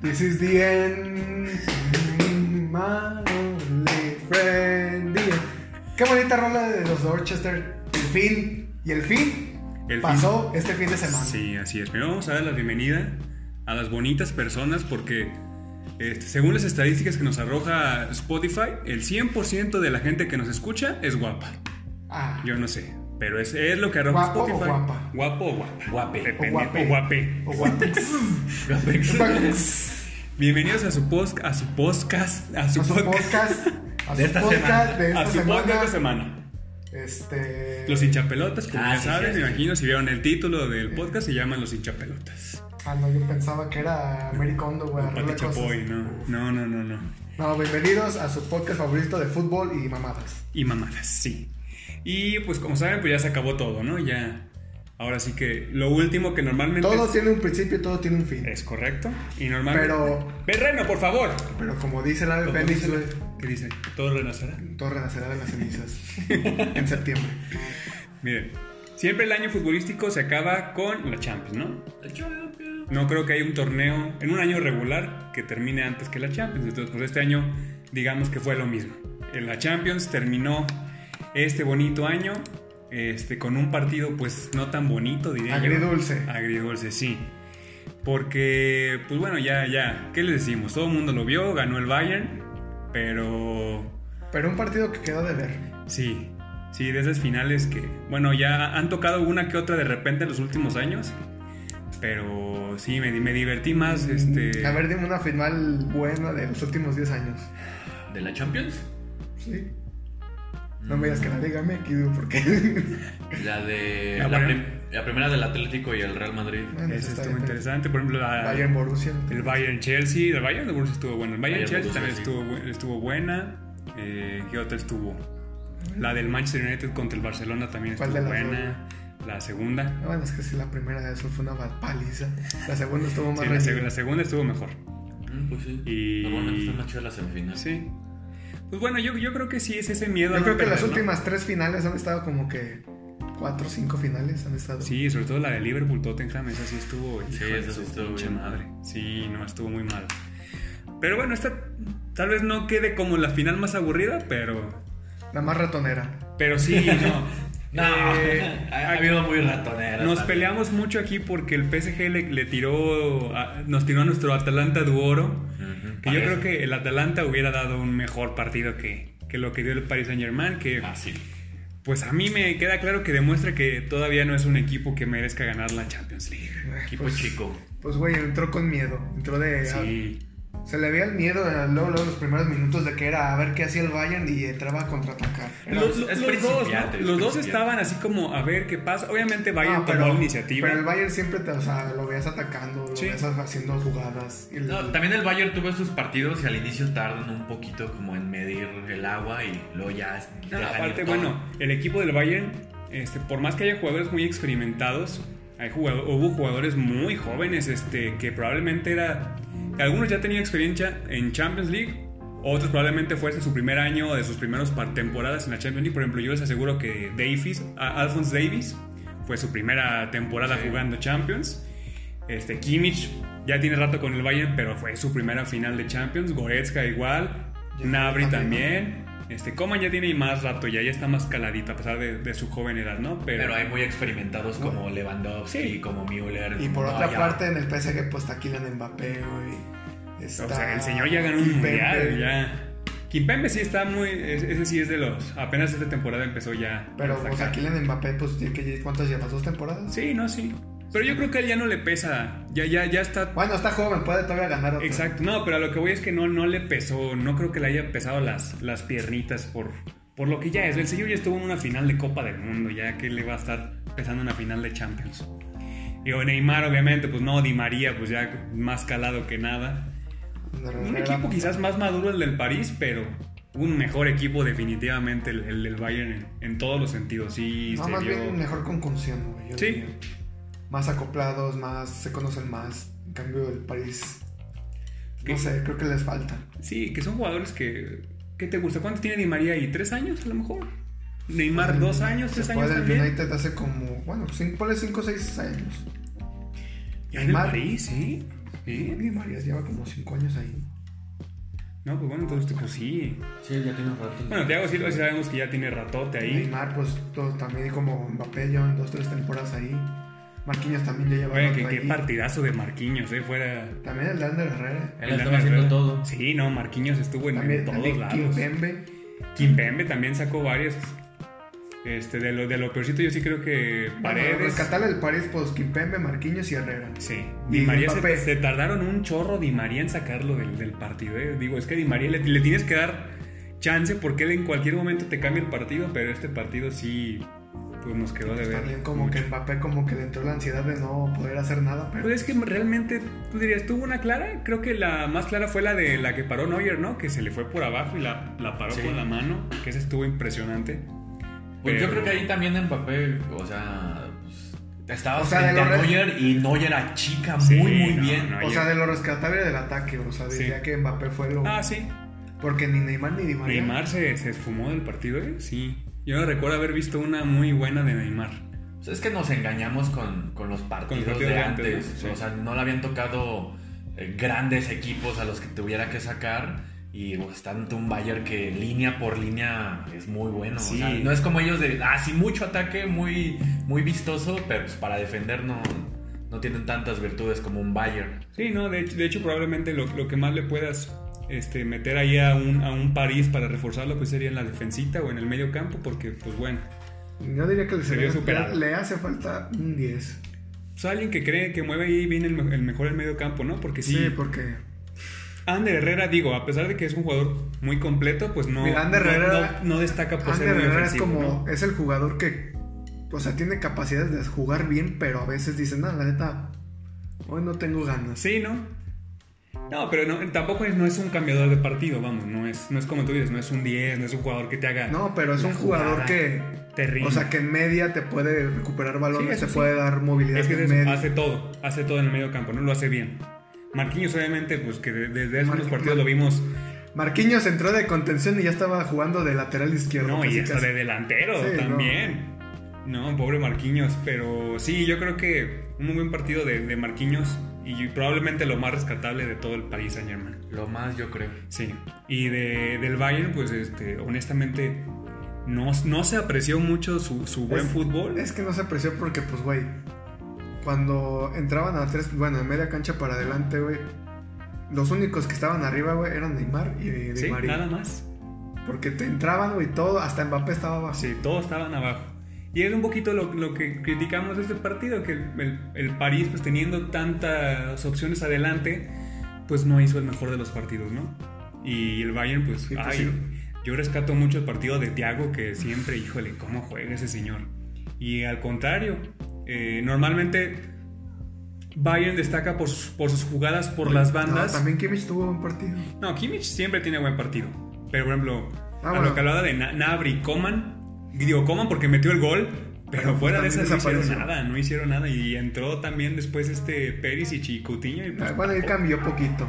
This is the end. My only friend. Qué bonita rola de los Dorchester. El fin. Y el fin El pasó este fin de semana. Sí, así es. Primero vamos a dar la bienvenida a las bonitas personas porque este, según las estadísticas que nos arroja Spotify, el 100% de la gente que nos escucha es guapa. Ah, Yo no sé, pero es, es lo que arroja ¿Guapo o Spotify. guapa? Guapo o guapa. Guape. Depende. O guape. O guape. o guapex. Bienvenidos a su post, a su podcast, a su, a su podcast, podcast. A De su esta podcast semana. de esta a su semana. podcast de semana. Este. Los hinchapelotas, como Ah, ya sí, saben, sí, me imagino si vieron el título del podcast, se llaman Los hinchapelotas. Ah, no, yo pensaba que era Americondo, güey. O arregla Pati. Chapoy, no, no, no, no, no. No, bienvenidos a su podcast favorito de fútbol y mamadas. Y mamadas, sí. Y pues como saben, pues ya se acabó todo, ¿no? Ya, ahora sí que lo último que normalmente Todo tiene un principio y todo tiene un fin. es correcto. Y normalmente... Pero- Berreno, por favor. Pero como dice la Fénix, dice la- ¿Qué dice? Todo renacerá. todo renacerá de las cenizas en septiembre. Miren, siempre el año futbolístico se acaba con la Champions, ¿no? No creo que haya un torneo en un año regular que termine antes que la Champions. Entonces, pues este año, digamos que fue lo mismo. En la Champions terminó este bonito año este, con un partido, pues no tan bonito, diría yo. Agridulce. Agridulce, sí. Porque, pues bueno, ya, ya, ¿qué les decimos? Todo el mundo lo vio, ganó el Bayern, pero Pero un partido que quedó de ver. Sí, sí, de esas finales que, bueno, ya han tocado una que otra de repente en los últimos años, pero sí, me, me divertí más, este... A ver, dime una final buena de los últimos 10 años. ¿De la Champions? Sí. No me digas que la Liga MX, porque. La de. La La, prim- prim- la primera del Atlético y el Real Madrid. Bueno, eso está estuvo bien. interesante, por ejemplo, la- Bayern Borussia. el Bayern Chelsea, el Bayern de Borussia estuvo bueno, el Bayern, Bayern Chelsea también estuvo, bu- estuvo buena, eh, ¿qué otra estuvo? La del Manchester United contra el Barcelona también ¿Cuál estuvo de buena, la segunda, No, Bueno, es que sí, la primera de eso fue una paliza. La segunda estuvo más sí, la, seg- la segunda estuvo mejor. Mm, pues sí. Y- Normalmente están más chidas las semifinales. Sí. Pues bueno, yo, yo creo que sí es ese miedo. a Yo no creo que las últimas tres finales han estado como que. Cuatro o cinco finales han estado. Sí, sobre todo la de Liverpool Tottenham, esa sí estuvo. Sí, hijo de esa sí estuvo bien madre. Sí, no, estuvo muy mal. Pero bueno, esta tal vez no quede como la final más aburrida, pero. La más ratonera. Pero sí, no. No, Eh, ha, ha habido muy ratoneras. Nos también. peleamos mucho aquí porque el PSG le, le tiró. a- nos tiró a nuestro Atalanta Duoro. Que yo creo que el Atalanta hubiera dado un mejor partido que, que lo que dio el Paris Saint Germain. Que Fácil. pues a mí me queda claro que demuestra que todavía no es un equipo que merezca ganar la Champions League. Equipo Pues- chico. Pues, güey, entró con miedo. Entró de. Sí. Se le veía el miedo luego, luego los primeros minutos de que era a ver qué hacía el Bayern y entraba a contraatacar. Los, es los- los dos, principiante, ¿no? es Los dos principiante. estaban así como a ver qué pasa. Obviamente Bayern No, tomó la iniciativa. Pero el Bayern siempre te, o sea, lo veías atacando, lo Sí. veías haciendo jugadas. Y el- No, también el Bayern tuvo sus partidos y al inicio tardan un poquito como en medir el agua y luego ya dejan aparte, bueno, el equipo del Bayern, este, por más que haya jugadores muy experimentados, hay jugado- hubo jugadores muy jóvenes este, que probablemente era. Algunos ya tenían experiencia en Champions League, otros probablemente fuese su primer año de sus primeras par- temporadas en la Champions League. Por ejemplo, yo les aseguro que Davies, a- Alphonse Davies fue su primera temporada Sí. jugando Champions. Este, Kimmich ya tiene rato con el Bayern, pero fue su primera final de Champions. Goretzka igual. Nabri también. Este, Coman ya tiene más rato, ya, ya está más caladito a pesar de, de su joven edad, ¿no? Pero, Pero hay muy experimentados como Lewandowski, Sí. como Müller. Y por No, otra ya. parte, en el PSG, pues está Kylian Mbappé, güey. Está o sea, el señor ya ganó un Kimpembe. mundial, ya. Kimpembe sí está muy, es- ese sí es de los, apenas esta temporada empezó ya. Pero, o sea. Kylian Mbappé, pues, ¿tiene que- ¿cuántas llevas? ¿Dos temporadas? Sí, no, sí. Pero yo creo que a él ya no le pesa, ya, ya, ya está Bueno, está joven, puede todavía ganar otro. Exacto, no, pero a lo que voy es que no, no le pesó, no creo que le haya pesado las, las piernitas por, por lo que ya es. El señor ya estuvo en una final de Copa del Mundo, ya que le va a estar pesando una final de Champions. Y Neymar, obviamente, pues no, Di María, pues ya más calado que nada. Un equipo quizás más maduro el del París, pero un mejor equipo definitivamente el, el del Bayern en, en todos los sentidos. Sí, No, se más vio- bien mejor con conciencia, Sí. diría. Más acoplados, más se conocen más. En cambio, el París. ¿Qué? No sé, creo que les falta. Sí, que son jugadores que... ¿Qué te gusta? ¿Cuánto tiene Di María ahí? ¿Tres años a lo mejor? Neymar, dos años, tres años también. United hace como, bueno, cinco, ponle 5 o 6 años. Ya en el Neymar. París, sí. ¿Sí? Di María lleva como 5 años ahí. No, pues bueno, entonces pues sí. Sí, ya tiene un rato. Bueno, Thiago Silva sí sabemos que ya tiene ratote ahí. Neymar, pues todo, también como Mbappé llevan dos, tres temporadas ahí. Marquinhos también ya lleva Oye, qué, partidazo de Marquinhos, eh, fuera... También el de Ander Herrera. Él el estaba haciendo Herrera. todo. Sí, no, Marquinhos estuvo en, todos también lados. Kimpembe. Kimpembe también sacó varios. Este, de lo, de lo peorcito yo sí creo que Bueno, Paredes... rescatarle el París, pues Kimpembe, Marquinhos y Herrera. Sí, Y Di María se, tardaron un chorro Di María en sacarlo del, del partido. eh. Digo, es que Di María le, le tienes que dar chance porque él en cualquier momento te cambia el partido, pero este partido sí pues nos quedó de ver. también como que Mbappé como que le entró la ansiedad de no poder hacer nada, pero Pues es que realmente, tú dirías, ¿tuvo una clara? Creo que la más clara fue la de la que paró Neuer, ¿no? Que se le fue por abajo y la, la paró Sí. con la mano, que esa estuvo impresionante. Pues yo Pero- creo que ahí también Mbappé, o sea, pues, estaba O sea, frente de a Neuer y Neuer achica Sí, muy, muy no, bien. no. o sea, de lo rescatable del ataque, o sea, Sí. diría que Mbappé fue lo Ah, sí. porque ni Neymar ni Di María. Neymar se, se esfumó del partido, ¿eh? Sí. Yo no recuerdo haber visto una muy buena de Neymar. O sea, es que nos engañamos con, con los partidos, partidos de de antes. antes, ¿no? Sí. O sea, no le habían tocado eh, grandes equipos a los que tuviera que sacar. Y pues, está ante un Bayern que línea por línea es muy bueno. Sí. O sea, no es como ellos de, ah, sí, mucho ataque, muy, muy vistoso, pero pues, para defender no, no tienen tantas virtudes como un Bayern. Sí, no, de hecho, de hecho probablemente lo, lo que más le puedas este, meter ahí a un, a un París para reforzarlo pues sería en la defensita o en el medio campo porque pues bueno, Yo diría que le, Se superado. le hace falta un 10. pues alguien que cree que mueve ahí bien el, me- el mejor el medio campo, ¿no? Porque sí, Sí, porque Ander Herrera, digo, a pesar de que es un jugador muy completo, pues no, Mira, Ander no- Herrera- no, no destaca por ser Ander muy Herrera es como ¿no? es el jugador que o sea, tiene capacidades de jugar bien, pero a veces dicen, "No, la neta hoy no tengo ganas." Sí, ¿no? No, pero no, tampoco es, no es un cambiador de partido, vamos, no es, no es como tú dices, no es un 10, no es un jugador que te haga... No, pero es un jugador que terrible. o sea, que en media te puede recuperar balones, eso te sí. puede dar movilidad Es que en es- media. hace todo, hace todo en el medio campo, ¿no? Lo hace bien. Marquinhos, obviamente, pues que de- desde hace unos partidos Mar- lo vimos, Marquinhos entró de contención y ya estaba jugando de lateral izquierdo. no, y hasta casi. de delantero Sí, también. No. pobre Marquinhos, pero sí, yo creo que un muy buen partido de, de Marquinhos y probablemente lo más rescatable de todo el Paris Saint Germain. Lo más, yo creo. Sí, y de, del Bayern, pues este, honestamente, no, no se apreció mucho su, su buen Es- fútbol. Es que no se apreció porque, pues, güey, cuando entraban a tres, bueno, en media cancha para adelante, güey, los únicos que estaban arriba, güey, eran Neymar y Di sí, María. nada más. Porque te entraban, güey, todo, hasta Mbappé estaba abajo. Sí, todos estaban abajo. Y es un poquito lo, lo que criticamos de este partido, que el, el París, pues teniendo tantas opciones adelante, pues no hizo el mejor de los partidos, ¿no? Y el Bayern, pues, Sí, pues, ay, sí. yo rescato mucho el partido de Thiago, que siempre, híjole, cómo juega ese señor. Y al contrario, eh, normalmente Bayern destaca por sus, por sus jugadas por las bandas. No, también Kimmich tuvo un partido. No, Kimmich siempre tiene buen partido. Pero, por ejemplo, Ah, a lo que hablaba de Na- Nabri Coman, digo Coman porque metió el gol, pero Pero fuera de eso no hicieron nada, no hicieron nada. Y entró también después este Perisic y Coutinho. Y pues, Ah, bueno, él cambió poquito.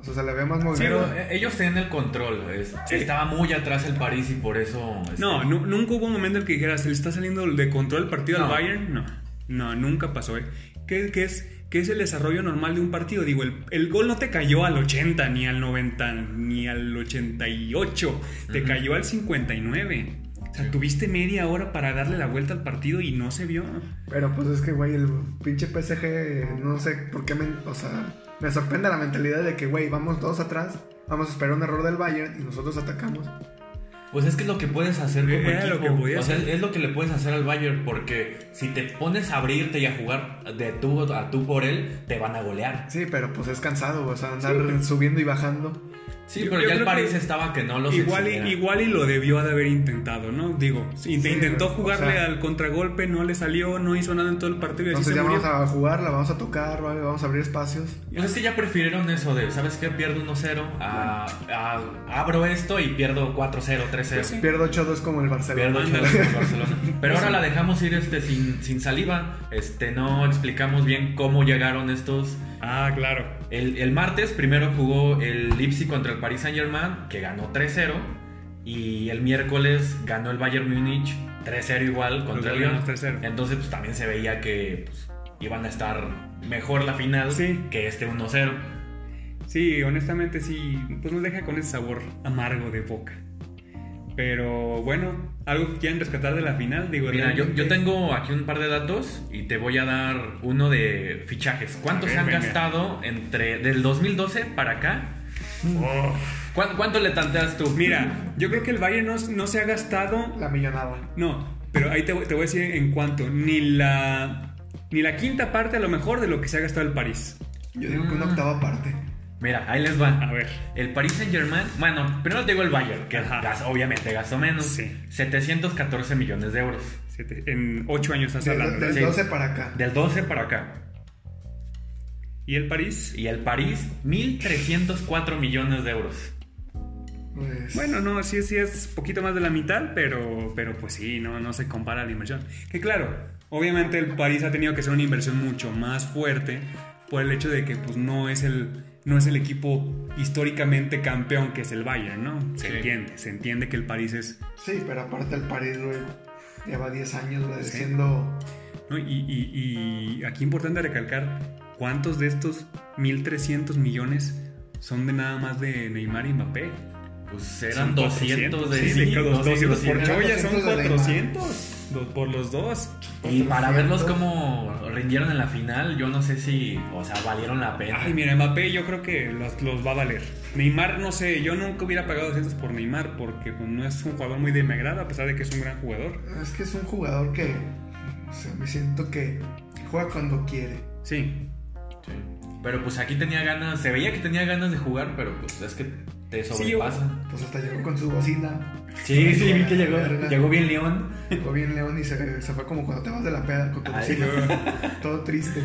O sea, se le ve más Pero movimiento. eh, ellos tenían el control. es- Sí. Estaba muy atrás el París y por eso. este, No, nu- nunca hubo un momento en que dijeras, se le está saliendo de control el partido al No. Bayern. No, no, nunca pasó. ¿eh? ¿Qué, qué es, ¿Qué es el desarrollo normal de un partido? Digo, el, el gol no te cayó al 80, ni al 90, ni al 88. Te Ujú. cayó al 59. O sea, Sí. tuviste media hora para darle la vuelta al partido y no se vio. Pero pues es que, güey, el pinche PSG, no sé por qué me. O sea, me sorprende la mentalidad de que, güey, vamos todos atrás, vamos a esperar un error del Bayern y nosotros atacamos. Pues es que es lo que puedes hacer como Era lo equipo. que podías o sea, hacer. es lo que le puedes hacer al Bayern porque si te pones a abrirte y a jugar de tú a tú por él, te van a golear. Sí, pero pues es cansado, o sea, andar Sí. subiendo y bajando. Sí, Yo- pero yo ya el París estaba que no los Igual y, igual y lo debió de haber intentado, ¿no? Digo, Sí, intentó o jugarle sea- al contragolpe, no le salió, no hizo nada en todo el partido y así Entonces se ya murió. vamos a jugar, la vamos a tocar, ¿vale? vamos a abrir espacios. Pues es que ya prefirieron eso de, ¿sabes qué? Pierdo 1-0, a, a- abro esto y pierdo 4-0, 3-0. Pues sí. Pierdo 8-2 como el Barcelona. Pierdo ocho Ándale. veces con Barcelona. Pero ahora la dejamos ir este, sin, sin saliva. Este, no explicamos bien cómo llegaron estos. Ah, claro. El, el martes primero jugó el Leipzig contra el Paris Saint Germain, que ganó 3-0. Y el miércoles ganó el Bayern Múnich 3-0 igual contra el Lyon. goleamos 3-0. Entonces, pues también se veía que pues, iban a estar mejor la final Sí. que este 1-0. Sí, honestamente sí, pues nos deja con ese sabor amargo de boca. Pero bueno, algo que quieran rescatar de la final, digo, Mira, yo, tengo aquí un par de datos y te voy a dar uno de fichajes. ¿Cuánto se han venga. gastado entre del 2012 para acá? ¿Cuánto, cuánto le tanteas tú? Mira, yo creo que el Bayern no, no se ha gastado La millonada. No, pero ahí te, voy- te voy a decir en cuanto. Ni la, ni la quinta parte a lo mejor de lo que se ha gastado el París. Yo digo que una Mm. octava parte. Mira, ahí les va. A ver. El Paris Saint Germain, bueno, primero te digo el Bayern, que obviamente gastó menos. Sí. 714 millones de euros. Siete- en ocho años estás Del, hablando. del. Sí. 12 para acá. Del 12 para acá. ¿Y el París? Y el París, 1.304 millones de euros. Pues, Bueno, no, sí, sí es poquito más de la mitad, pero, pero pues sí, no, no se compara la inversión. Que claro, obviamente el París ha tenido que hacer una inversión mucho más fuerte por el hecho de que pues no es el, no es el equipo históricamente campeón que es el Bayern, ¿no? Se Sí. entiende, se entiende que el París es sí, pero aparte el París, güey, lleva 10 años, güey, Sí. siendo... ¿no? Y, y- y aquí importante recalcar cuántos de estos 1.300 millones son de nada más de Neymar y Mbappé. Pues eran Son 200 de sí, sí, de los 200 por Choya son 200 de Neymar. 400 dos- por los dos. Y para 400. verlos cómo rindieron en la final, yo no sé si, o sea, valieron la pena. Ay, mira, Mbappé yo creo que los, los va a valer. Neymar, no sé, yo nunca hubiera pagado 200 por Neymar porque pues, no es un jugador muy de mi agrado, a pesar de que es un gran jugador. Es que es un jugador que, o sea, me siento que juega cuando quiere. Sí, Sí. Pero pues aquí tenía ganas, se veía que tenía ganas de jugar, pero pues es que te Sí, sobrepasa. Pues hasta llegó con su bocina, Sí, sí, vi que llegó, Verga. llegó bien León. llegó bien León y se, se fue como cuando te vas de la peda con tu Ay, bocina. Todo triste.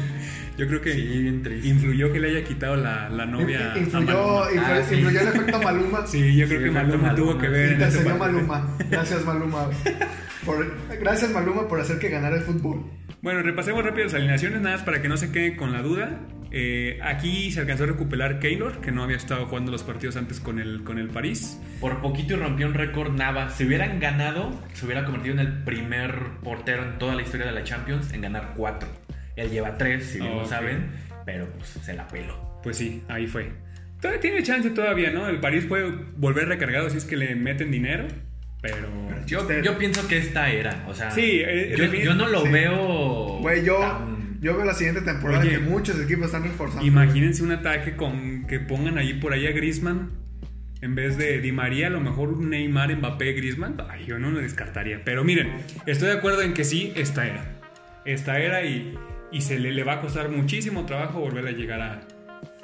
yo creo que Sí, bien triste. influyó que le haya quitado la, la novia a influyó, Maluma. Ah, sí. influyó el efecto Maluma. Sí, yo creo Sí, que Maluma, tuvo que ver Y te. Maluma. Gracias, Maluma. Por- gracias, Maluma, por hacer que ganara el fútbol. Bueno, repasemos rápido las alineaciones, nada más para que no se queden con la duda. Eh, aquí se alcanzó a recuperar Keylor, que no había estado jugando los partidos antes con el, con el París. Por poquito y rompió un récord Nava. Si hubieran ganado, se hubiera convertido en el primer portero en toda la historia de la Champions en ganar cuatro. Él lleva tres, si bien Ok. lo saben, pero pues se la peló. Pues sí, ahí fue. Todavía tiene chance todavía, ¿no? El París puede volver recargado si es que le meten dinero, pero... Yo, Usted- yo pienso que esta era, o sea, Sí, eh, yo, no lo sí. veo. Güey, yo, tan- yo veo la siguiente temporada Oye. que muchos equipos están reforzando. Imagínense un ataque con que pongan ahí por ahí a Griezmann en vez de Di María, a lo mejor Neymar, Mbappé, Griezmann. Ay, yo no lo descartaría. Pero miren, estoy de acuerdo en que sí, esta era. Esta era y, y se le, le va a costar muchísimo trabajo volver a llegar a,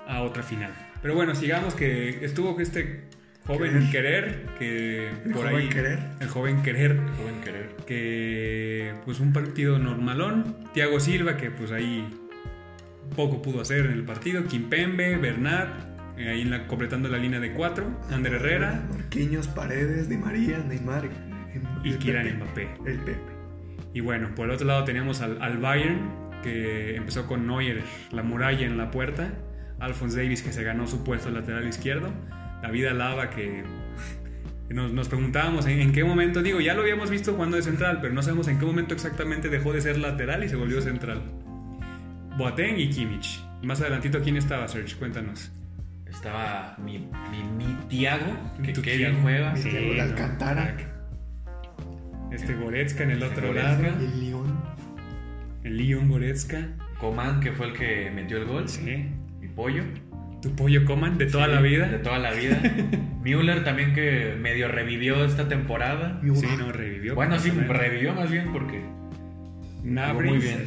a otra final. Pero bueno, sigamos que estuvo este joven querer, que El por joven ahí... querer. El joven querer Joven querer. que pues un partido normalón. Thiago Silva que pues ahí poco pudo hacer en el partido. Kimpembe, Bernat, eh, ahí en la- completando la línea de cuatro. Ander Herrera Marquinhos, Paredes, Di María, Neymar. y el Pepe. Mbappé. El Pepe. Y bueno, por el otro lado teníamos al, al Bayern que empezó con Neuer, la muralla en la puerta. Alphonse Davis que se ganó su puesto lateral izquierdo. David Alaba que nos, nos preguntábamos en, en qué momento, digo, ya lo habíamos visto jugando de central, pero no sabemos en qué momento exactamente dejó de ser lateral y se volvió central. Boateng y Kimmich. Más adelantito, ¿quién estaba, Serge? Cuéntanos. Estaba mi, mi, mi Tiago, que Tu qué bien juega. Mi Sí, Thiago de Alcantara. Este Goretzka en el Este otro Goretzka. lado. El León. El Leon Goretzka. Coman, que fue el que metió el gol. Sí. Y Pollo. Tu pollo coman de toda Sí, la vida. De toda la vida. Müller también que medio revivió esta temporada. Sí, no, revivió. Bueno, sí, revivió más bien porque Nabri Muy bien.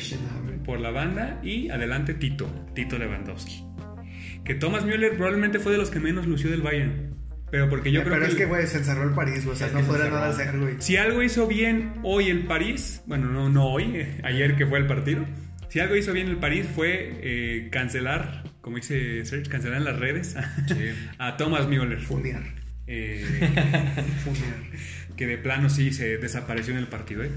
Por la banda y adelante Tito, Tito Lewandowski. Que Thomas Müller probablemente fue de los que menos lució del Bayern. Pero porque yo Eh, creo Pero que, es que, güey, se encerró el París, güey. O sea, no se encerró. nada hacer, güey. si algo hizo bien hoy el París, bueno, no, no hoy, eh, ayer que fue el partido, si algo hizo bien el París fue eh, cancelar, como dice Serge, cancelar en las redes sí. a Thomas Müller. Funear. Eh, Funear. que de plano sí se desapareció en el partido. ¿eh?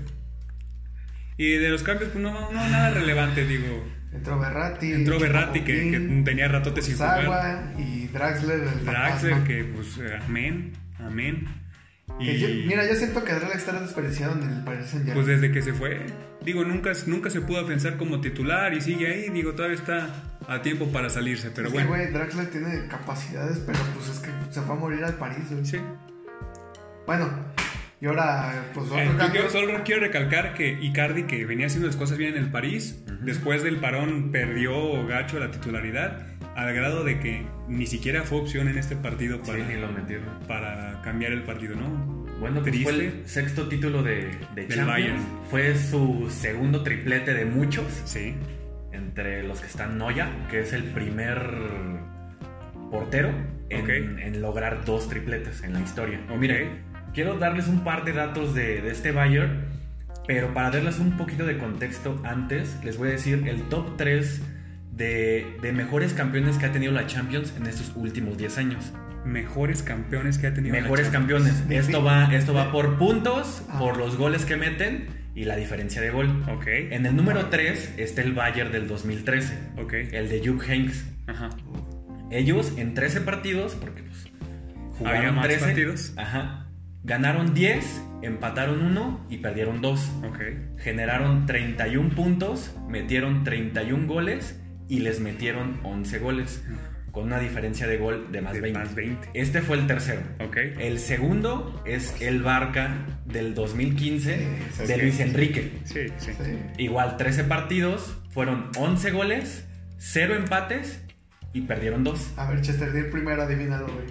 Y de los cambios, pues no, no nada relevante, digo. Entró Berratti. Entró Berratti, que, tenía ratote sin jugar. Y Draxler. el Draxler, fantasma. que pues eh, amén, amén. Que Y yo- mira, yo siento que Drake está desperdiciado en el Paris Saint pues desde que se fue, digo, nunca, nunca se pudo pensar como titular y sigue ahí. Digo, todavía está a tiempo para salirse, pero es bueno. que, güey, Draxler tiene capacidades, pero pues es que se fue a morir al París, güey. Sí. Bueno, y ahora, pues otro Eh, yo quiero- solo quiero recalcar que Icardi, que venía haciendo las cosas bien en el París, después del parón perdió gacho la titularidad, al grado de que ni siquiera fue opción en este partido Sí, para, ni lo para cambiar el partido, ¿no? Bueno, pues fue el sexto título de, de Champions. Bayern. Fue su segundo triplete de muchos. Sí. Entre los que están Noya, que es el primer portero en, lograr dos tripletes en la historia. Ok. Miren, quiero darles un par de datos de, de este Bayern, pero para darles un poquito de contexto antes, les voy a decir el top 3 de, de mejores campeones que ha tenido la Champions en estos últimos 10 años. Mejores campeones que ha tenido. la Mejores Champions. campeones. Esto va, esto va por puntos, Ah. por los goles que meten y la diferencia de gol. Ok. En el número 3 está el Bayern del 2013, Ok. el de Jupp Heynckes. Ajá. Ellos en 13 partidos, porque pues jugaron Había más 13, partidos. Ajá, ganaron 10, empataron 1 y perdieron 2. Ok. Generaron 31 puntos, metieron 31 goles y les metieron 11 goles, con una diferencia de gol de más De 20. más 20. Este fue el tercero. El segundo es el Barca del 2015 Sí, de. Luis Enrique. Sí, sí. Sí. Igual 13 partidos, fueron 11 goles, 0 empates y perdieron 2. A ver, Chester, di el primero, adivínalo, güey.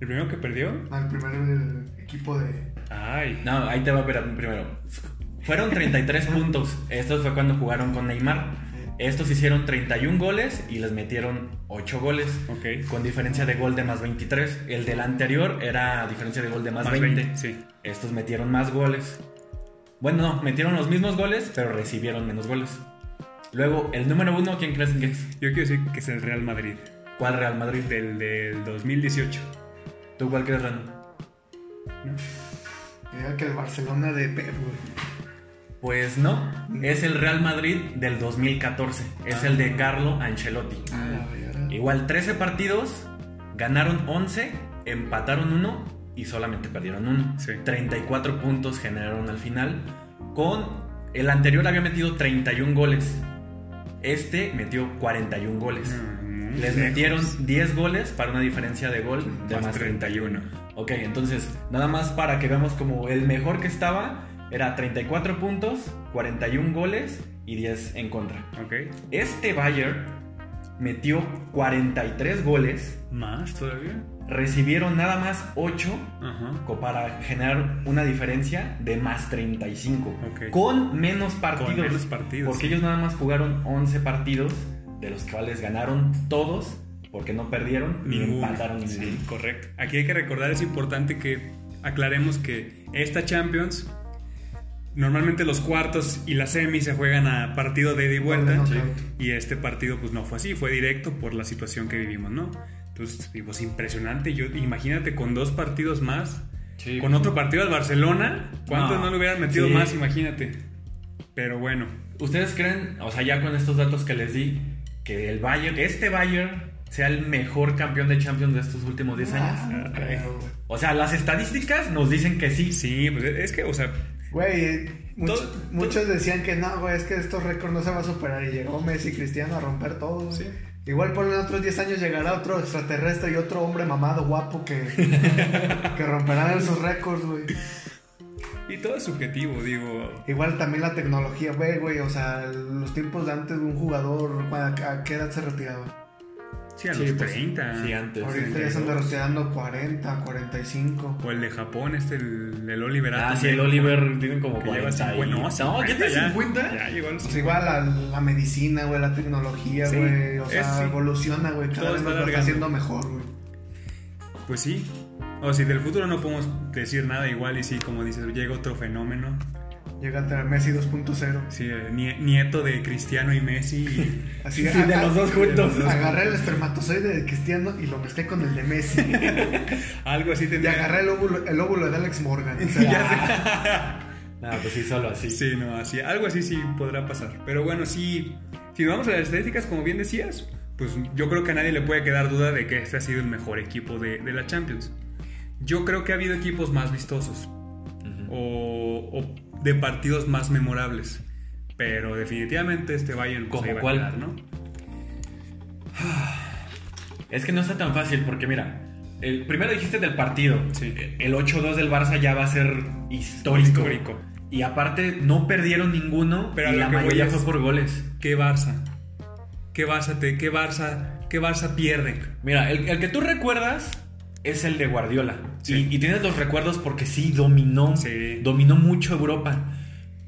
¿El primero que perdió? Ah, el primero del equipo de. Ay. No, ahí te va a ver primero. Fueron 33 puntos. Estos fue cuando jugaron con Neymar. Estos hicieron 31 goles y les metieron 8 goles. Ok. Con diferencia de gol de más 23. El del anterior era diferencia de gol de más, 20. Sí. Estos metieron más goles. Bueno, no, metieron los mismos goles, pero recibieron menos goles. Luego, el número uno, ¿quién crees que es? Yo quiero decir que es el Real Madrid. ¿Cuál Real Madrid? Del, del 2018. ¿Tú cuál crees, Ran? Diga que el Barcelona de Pep, güey. Pues no, es el Real Madrid del 2014. Es el de Carlo Ancelotti. Ah. Igual 13 partidos, ganaron 11, empataron 1 y solamente perdieron 1. Sí. 34 puntos generaron al final. Con el anterior había metido 31 goles. Este metió 41 goles. Mm, Les lejos. metieron 10 goles para una diferencia de gol de Más más 31. 31. Ok, entonces, nada más para que veamos como el mejor que estaba era 34 puntos, 41 goles y 10 en contra. Ok. Este Bayern metió 43 goles, ¿Más todavía? recibieron nada más 8 Ajá. co- para generar una diferencia de más 35. Ok. Con menos partidos. Con menos partidos. Porque ellos nada más jugaron 11 partidos, de los cuales ganaron todos, porque no perdieron ni empataron ninguno. Sí, correcto. Aquí hay que recordar, es importante que aclaremos que esta Champions, normalmente los cuartos y la semi se juegan a partido de ida y vuelta. Knockout. Y este partido pues no fue así, fue directo por la situación que vivimos, ¿no? Entonces, pues impresionante. Yo, imagínate con dos partidos más, Sí. con otro partido al Barcelona, ¿cuántos no, No, le hubieran metido sí. más? Imagínate. Pero bueno, ¿Ustedes creen, o sea, ya con estos datos que les di, que el Bayern, este Bayern, sea el mejor campeón de Champions de estos últimos 10 años? Ah, no creo, güey. O sea, las estadísticas nos dicen que sí. sí, pues es que, o sea, Güey, Todo- muchos decían que no, güey, es que estos récords no se va a superar. Y llegó Messi Cristiano a romper todo. Sí. Igual por otros 10 años llegará otro extraterrestre y otro hombre mamado guapo que, que romperán esos récords, güey. y todo es subjetivo, digo. Igual también la tecnología, güey, güey. O sea, los tiempos de antes de un jugador, ¿a, a qué edad se retiraba? Sí, a Sí, los pues, 30. Sí, antes. Ahorita ya se anda retirando 40, 45. O el de Japón, este, el, el Oliver Ah, sí, el ¿no? Oliver tienen como Que lleva 40 y- 50. No, No, 50 ¿ya tiene ya. 50? Ya llegó a los Pues 50. igual la, la medicina, güey, la tecnología, Sí, güey. O sea, es- sí. evoluciona, güey. Cada Todo vez está nos va alargando. haciendo mejor, güey. Pues sí. O si del futuro no podemos decir nada igual y sí, como dices, llega otro fenómeno. Llega a Messi 2.0. Sí, eh, nie- nieto de Cristiano y Messi. y- Así Sí, de los dos juntos. Agarré el espermatozoide de Cristiano y lo mezclé con el de Messi. algo así y tendría. agarré el óvulo, el óvulo de Alex Morgan. O sea, No, pues sí, solo así. Sí, no, así, algo así sí podrá pasar. Pero bueno, sí, si nos vamos a las estadísticas, como bien decías, pues yo creo que a nadie le puede quedar duda de que este ha sido el mejor equipo de, de la Champions. Yo creo que ha habido equipos más vistosos o, o de partidos más memorables. Pero definitivamente este Bayern pues, ¿Como ahí va a cuál? quedar, ¿no? Es que no está tan fácil porque mira, el primero dijiste del partido. Sí. El 8-2 del Barça ya va a ser histórico. Histórico. Y aparte no perdieron ninguno Pero a y la mayoría fue por goles. ¿Qué Barça? ¿Qué Barça te, qué Barça, qué Barça pierde? Mira, el, el que tú recuerdas es el de Guardiola. Sí. Y, y tienes los recuerdos porque sí, dominó. Sí. Dominó mucho Europa.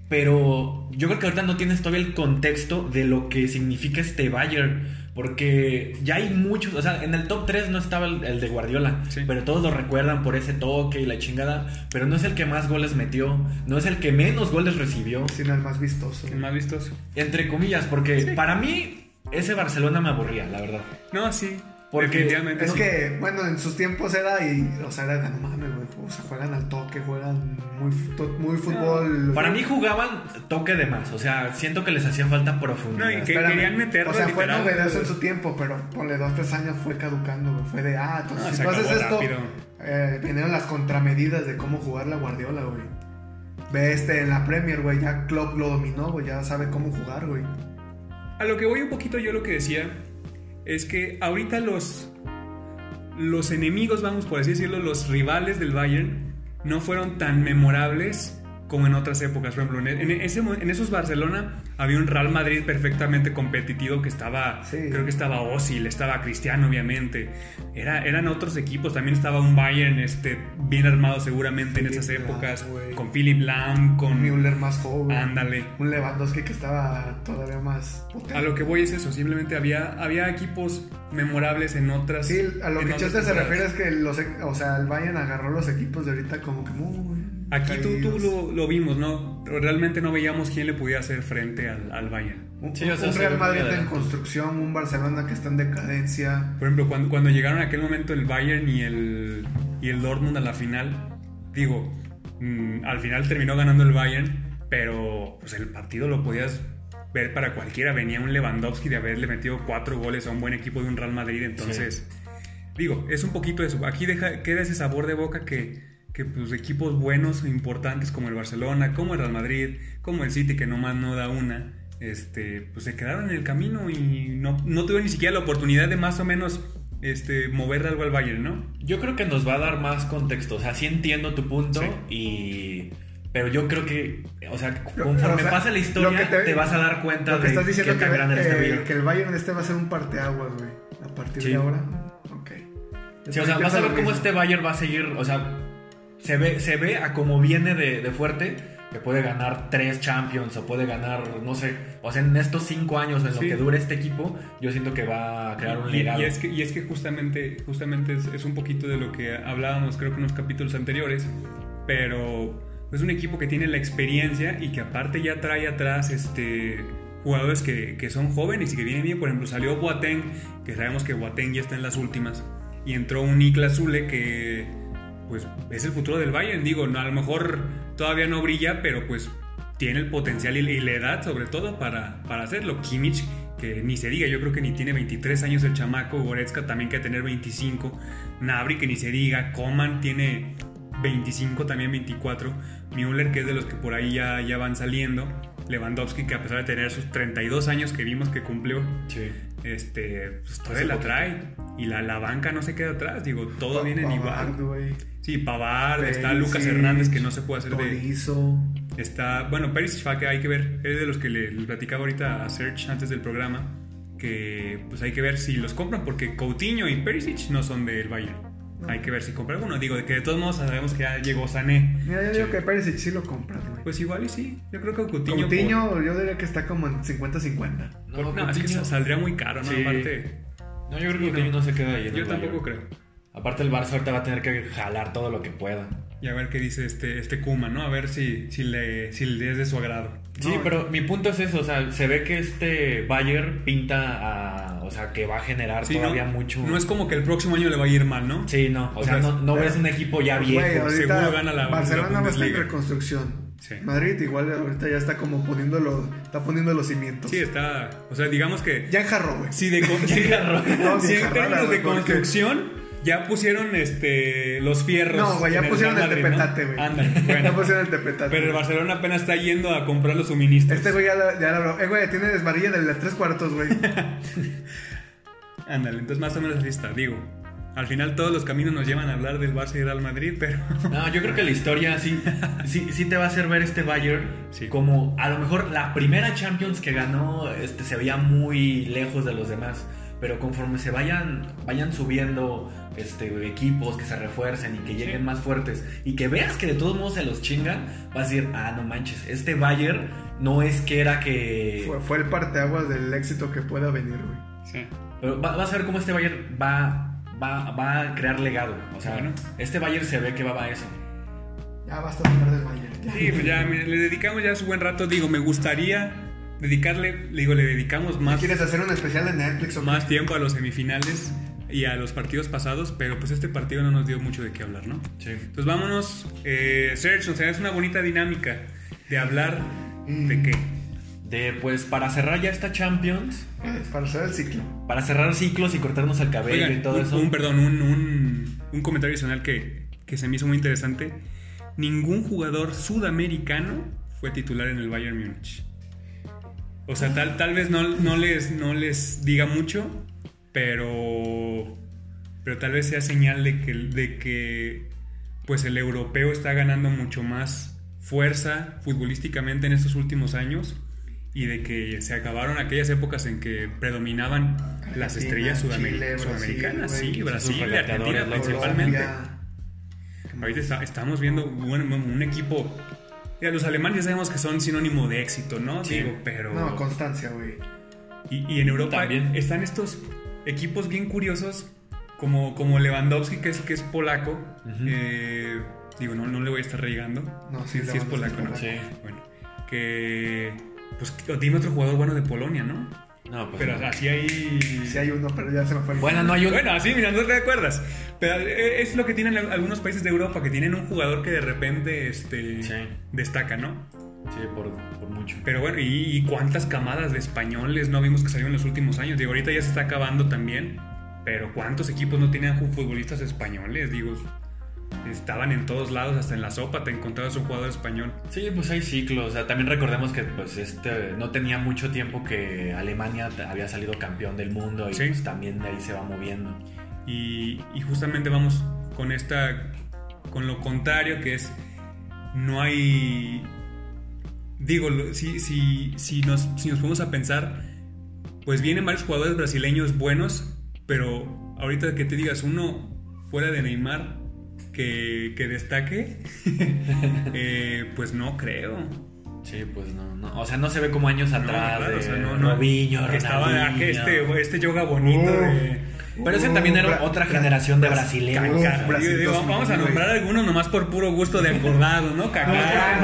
Pero yo creo que ahorita no tienes todavía el contexto de lo que significa este Bayern. Porque ya hay muchos. O sea, en el top 3 no estaba el, el de Guardiola. Sí. Pero todos lo recuerdan por ese toque y la chingada. Pero no es el que más goles metió. No es el que menos goles recibió. Sino el más vistoso. ¿El más vistoso? Entre comillas, porque Sí. para mí ese Barcelona me aburría, la verdad. No, sí. Porque definitivamente Es sí. que, bueno, en sus tiempos era y, o sea, era de no mames, güey. O sea, juegan al toque, juegan muy, muy fútbol. Para mí jugaban toque de más, o sea, siento que les hacía falta profundidad. No, y que- Espérame. querían meterlo O sea, fue novedoso en su tiempo, pero ponle dos, tres años fue caducando, güey. Fue de, ah, entonces No, si tú haces esto, eh, vinieron las contramedidas de cómo jugar la Guardiola, güey. Ve este en la Premier, güey, ya Klopp lo dominó, güey, ya sabe cómo jugar, güey. A lo que voy un poquito yo lo que decía es que ahorita los los enemigos, vamos por así decirlo, los rivales del Bayern no fueron tan memorables como en otras épocas. Por ejemplo, en, en ese, en esos Barcelona había un Real Madrid perfectamente competitivo que estaba, Sí. creo que estaba Osil, estaba Cristiano, obviamente. Era, eran otros equipos, también estaba un Bayern este, bien armado seguramente en Philipp esas épocas, con Philip Lahm, con... Müller más joven. Ándale. Un Lewandowski que estaba todavía más potente. A lo que voy es eso, simplemente había, había equipos memorables en otras. Sí, a lo en que Chester se refiere es que los, e- o sea, el Bayern agarró los equipos de ahorita como que muy Aquí tú, tú lo, lo vimos, ¿no? Realmente no veíamos quién le podía hacer frente al, al Bayern. Un, Sí, o sea, un Real Madrid en construcción, un Barcelona que está en decadencia. Por ejemplo, cuando, cuando llegaron a aquel momento el Bayern y el, y el Dortmund a la final, digo, mm, al final terminó ganando el Bayern, pero pues el partido lo podías ver para cualquiera. Venía un Lewandowski de haberle metido cuatro goles a un buen equipo de un Real Madrid, entonces, digo, es un poquito eso. Aquí deja, queda ese sabor de boca que, que pues, equipos buenos e importantes como el Barcelona, como el Real Madrid, como el City, que nomás no da una, este, pues se quedaron en el camino y no, no tuvieron ni siquiera la oportunidad de más o menos este, mover algo al Bayern, ¿no? Yo creo que nos va a dar más contexto, o sea, sí entiendo tu punto Sí. y... Pero yo creo que, o sea, conforme o sea, pase la historia, que te, te- vas a dar cuenta Lo que de estás diciendo que, tan grande era este eh, que el Bayern este va a ser un parteaguas, güey. A partir Sí. de ahora. Ok. Sí, o sea, vas a ver cómo este Bayern va a seguir, o sea, se ve, se ve a como viene de, de fuerte, que puede ganar tres Champions o puede ganar, no sé, o sea, en estos cinco años, en lo Sí. que dure este equipo, yo siento que va a crear un Y, legado. y es que, y es que justamente, justamente es, es un poquito de lo que hablábamos creo que en los capítulos anteriores, pero es un equipo que tiene la experiencia y que aparte ya trae atrás este, jugadores que, que son jóvenes y que vienen bien. Por ejemplo, salió Boateng, que sabemos que Boateng ya está en las últimas, y entró un Niklas Zule que pues es el futuro del Bayern. Digo, a lo mejor todavía no brilla, pero pues tiene el potencial y, y la edad sobre todo para, para hacerlo. Kimmich, que ni se diga, yo creo que ni tiene 23 años el chamaco, Goretzka también que tener 25, Nabri que ni se diga, Coman tiene 25, también 24, Müller que es de los que por ahí ya, ya van saliendo, Lewandowski que a pesar de tener sus 32 años que vimos que cumplió, Sí. este, pues todavía la poquito. trae y la, la banca no se queda atrás, digo, todos vienen Pavard, igual. güey. Sí, Pavard, está Lucas Hernández que no se puede hacer de... Tolizo. Está, bueno, Perisic que hay que ver, es de los que le, le platicaba ahorita a Serge antes del programa, que pues hay que ver si los compran porque Coutinho y Perisic no son del Bayern. Hay que ver si compran alguno. Digo, de que de todos modos sabemos que ya llegó Sané. Mira, yo digo que Perisic sí lo compras, güey. Pues igual y sí. Yo creo que Coutinho... Coutinho, yo diría que está como en 50-50. por- por- no, es que Coutinho- saldría muy caro, ¿no? Sí. Aparte, No, yo creo que Sí, Coutinho no. no se queda ahí. en yo el tampoco creo. Aparte el Barça ahorita va a tener que jalar todo lo que pueda. Y a ver qué dice este, este Kuma, ¿no? A ver si, si, le, si le es de su agrado. Sí, No, pero mi punto es eso, o sea, se ve que este Bayern pinta a, o sea, que va a generar Sí, todavía no, mucho. no es como que el próximo año le va a ir mal, ¿no? Sí, no, o, O sea, sea, no, no ves un equipo ya Güey, viejo. seguro gana la- Barcelona va a estar en reconstrucción. Sí. Madrid igual ahorita ya está como poniendo los, está poniendo los cimientos. Sí, está... O sea, digamos que... Ya enjarró, güey. Si, de, agarró. No, si ni en términos de construcción ya pusieron este los fierros. No, güey, ya pusieron el Madrid, ¿no? tepetate, güey. Ándale, Ya bueno. pusieron el tepetate. Pero el Barcelona apenas está yendo a comprar los suministros. Este güey ya lo, ya lo Eh, güey, tiene desvarilla de las tres cuartos, güey. Ándale, entonces más o menos así está. Digo, al final todos los caminos nos llevan a hablar del Barça y Real Madrid, pero No, yo creo que la historia sí, sí, sí te va a hacer ver este Bayern Sí. como a lo mejor la primera Champions que ganó este, se veía muy lejos de los demás. Pero conforme se vayan, vayan subiendo este, equipos que se refuercen y que lleguen Sí. más fuertes y que veas que de todos modos se los chingan, vas a decir, ah, no manches, este Bayern no es que era que... Fue, fue el parteaguas del éxito que pueda venir, güey. sí. Pero va- vas a ver cómo este Bayern va, va, va a crear legado. O sea, Bueno. este Bayern se ve que va a eso. Ya basta de hablar del Bayern. ya. Sí, pues ya mira, le dedicamos ya su buen rato. Digo, me gustaría dedicarle, le digo, le dedicamos más, ¿Quieres hacer un especial de Netflix o más tiempo a los semifinales y a los partidos pasados, pero pues este partido no nos dio mucho de qué hablar, ¿no? Sí. Entonces vámonos, eh, Serge, o sea, es una bonita dinámica de hablar Mm. de qué. De, pues, para cerrar ya esta Champions, Eh, Para cerrar el ciclo. para cerrar ciclos y cortarnos el cabello Oigan, y todo un, eso. un- perdón, un, un- un comentario adicional que, que se me hizo muy interesante. Ningún jugador sudamericano fue titular en el Bayern Múnich. O sea, tal, tal vez no, no, les, no les diga mucho, pero, pero tal vez sea señal de que, de que pues el europeo está ganando mucho más fuerza futbolísticamente en estos últimos años y de que se acabaron aquellas épocas en que predominaban las estrellas Chile, Brasil, sudamericanas, sí, Brasil y regateadores, Argentina principalmente. Colombia. Ahorita está- estamos viendo un equipo. Mira, los alemanes ya sabemos que son sinónimo de éxito, ¿no? Sí. Digo, pero. No, constancia, güey. y, y en Europa También. están estos equipos bien curiosos, como, como Lewandowski, que es, que es polaco. Eh, digo, no, no le voy a estar regando. No, sí, sí, sí es polaco, es ¿no? Sí. Bueno, que. Pues dime otro jugador bueno de Polonia, ¿no? No, pues. Pero no. así hay. Sí hay uno, pero ya se me fue el Bueno, no hay un. Bueno, así, mira, no te acuerdas. Pero eh, es lo que tienen algunos países de Europa, que tienen un jugador que de repente este, Sí. destaca, ¿no? Sí, por, por mucho. Pero bueno, ¿y, y cuántas camadas de españoles no vimos que salieron en los últimos años? Digo, ahorita ya se está acabando también. Pero ¿cuántos equipos no tenían ju- futbolistas españoles? Digo, estaban en todos lados, hasta en la sopa te encontrabas un jugador español. Sí, pues hay ciclos. O sea, también recordemos que pues este no tenía mucho tiempo que Alemania había salido campeón del mundo y Sí. pues, también de ahí se va moviendo. Y, y justamente vamos con esta, con lo contrario que es, no hay, digo, si, si, si, nos, si nos ponemos a pensar, pues vienen varios jugadores brasileños buenos, pero ahorita que te digas uno fuera de Neymar que, que destaque, eh, pues no creo. Sí, pues no, no. O sea, no se ve como años No, atrás. claro, de o sea, no, no. Robinho, que estaba este, este yoga bonito Uh. de... Pero ese también era otra generación de Bra- brasileños. Uf, Kaká. Brasil Digo, digo, 2000, vamos a nombrar algunos nomás por puro gusto de acordado, ¿no? Kaká,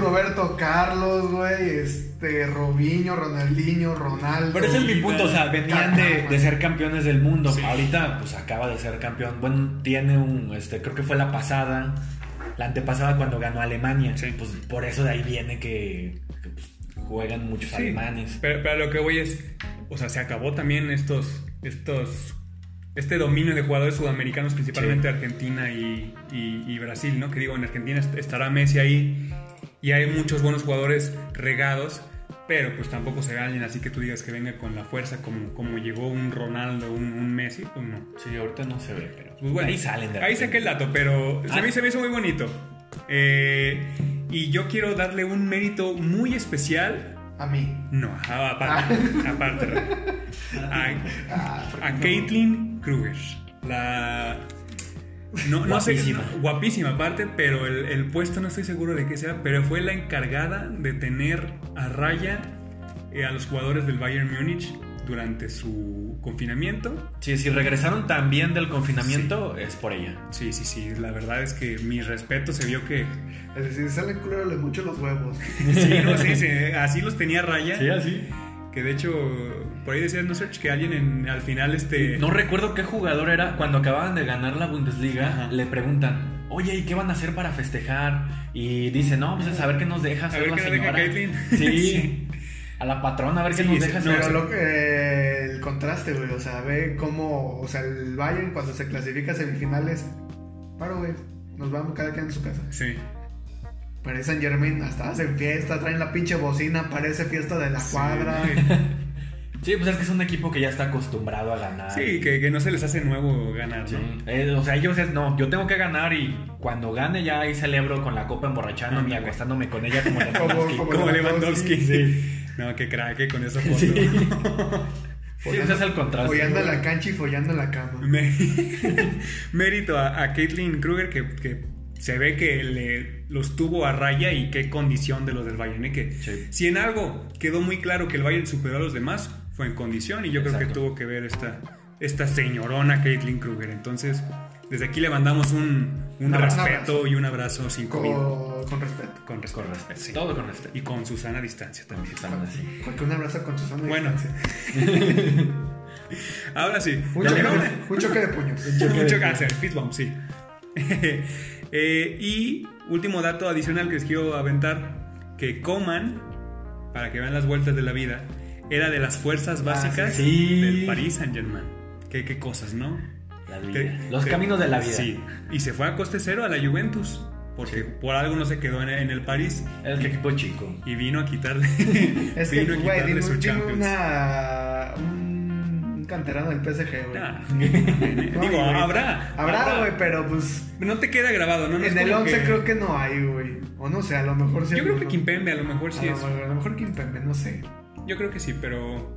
Roberto Carlos, güey, este, Robinho, Ronaldinho, Ronaldo. Pero ese es mi punto, o sea, venían de, ser campeones del mundo. Sí. Ahorita, pues acaba de ser campeón. Bueno, tiene un, este, creo que fue la pasada, la antepasada cuando ganó Alemania. Sí. Pues por eso de ahí viene que, que, pues, juegan muchos Sí, alemanes. Pero, pero a lo que voy es, o sea, se acabó también estos, estos, este dominio de jugadores sudamericanos, principalmente Sí. Argentina y, y- y Brasil, ¿no? Que digo, en Argentina est- estará Messi ahí y hay muchos buenos jugadores regados, pero pues tampoco se ve alguien así que tú digas que venga con la fuerza como, como llegó un Ronaldo, un, un Messi, pues no. Sí, ahorita no se ve, pero Pues bueno, ahí salen de Ahí saqué el dato, pero Ah. a mí se me hizo muy bonito. Eh, y yo quiero darle un mérito muy especial. A mí. No, a- aparte, aparte. A, Ah, a Caitlin Kruger. La. No, no sé, Guapísima. no, guapísima aparte, pero el, el puesto no estoy seguro de qué sea, pero fue la encargada de tener a raya eh, a los jugadores del Bayern Múnich durante su confinamiento. Sí, si regresaron también del confinamiento, es por ella. Sí, sí, sí, la verdad es que mi respeto se vio que... Es decir, salen culeros mucho los huevos. Sí, no, sí, sí, así los tenía raya. así. Que de hecho, por ahí decía no Search que alguien en- al final este... No recuerdo qué jugador era. Cuando acababan de ganar la Bundesliga, Ajá. le preguntan, oye, ¿y qué van a hacer para festejar? Y dice, no, pues a ver qué nos deja A hacer ver la qué nos deja señora". Caitlyn. Sí. Sí. a la patrona a ver qué nos deja hacer. Pero lo que- el contraste, güey, o sea, ve cómo, o sea, el Bayern cuando se clasifica a semifinales, paro, güey, nos vamos cada quien en su casa. Sí. Para San Germain hasta hacen fiesta, traen la pinche bocina, parece fiesta de la Sí. cuadra. Sí, pues es que es un equipo que ya está acostumbrado a ganar. Sí, que, que no se les hace nuevo ganar, Sí. ¿no? Eh, o sea, ellos es, no, yo tengo que ganar y cuando gane ya ahí celebro con la copa emborrachándome y acostándome con ella como Lewandowski. como- Como Lewandowski. No, que craque con esa foto. Sí. Sí, ese es el contraste. Follando la cancha y follando la cama. Mérito a, a Caitlin Kruger que, que se ve que le, los tuvo a raya y qué condición de los del Bayern. ¿eh? Que Sí. si en algo quedó muy claro que el Bayern superó a los demás, fue en condición y yo creo que tuvo que ver esta, esta señorona Caitlin Kruger. Entonces, desde aquí le mandamos un, un Un abrazo. respeto y un abrazo sin COVID. Con, con respeto. Con respeto. Con respeto. sí. Todo con respeto. Y con Susana a distancia también. Porque un abrazo con Susana. Bueno. distancia. Ahora sí. Un choque, lejos. un choque de puños. Mucho cáncer, fist bump, sí. Eh, y último dato adicional que les quiero aventar, que Coman, para que vean las vueltas de la vida, era de las fuerzas básicas sí. del Paris Saint Germain. Qué, qué cosas, ¿no? La vida. Que- Los que- caminos de la vida. Sí, y se fue a coste cero a la Juventus, porque Sí. por algo no se quedó en, en el París Es que equipo chico. y vino a quitarle, Es que, vino a quitarle su dime Champions. una, un, canterano del PSG, güey. Ah, No, digo, güey. habrá. Habrá, güey, pero pues No te queda grabado, ¿no? En el como 11 que- creo que no hay, güey. O no sé, a lo mejor sí. Yo creo que. Kimpembe a lo mejor sí a, es. lo, a lo mejor Kimpembe, no sé. Yo creo que sí, pero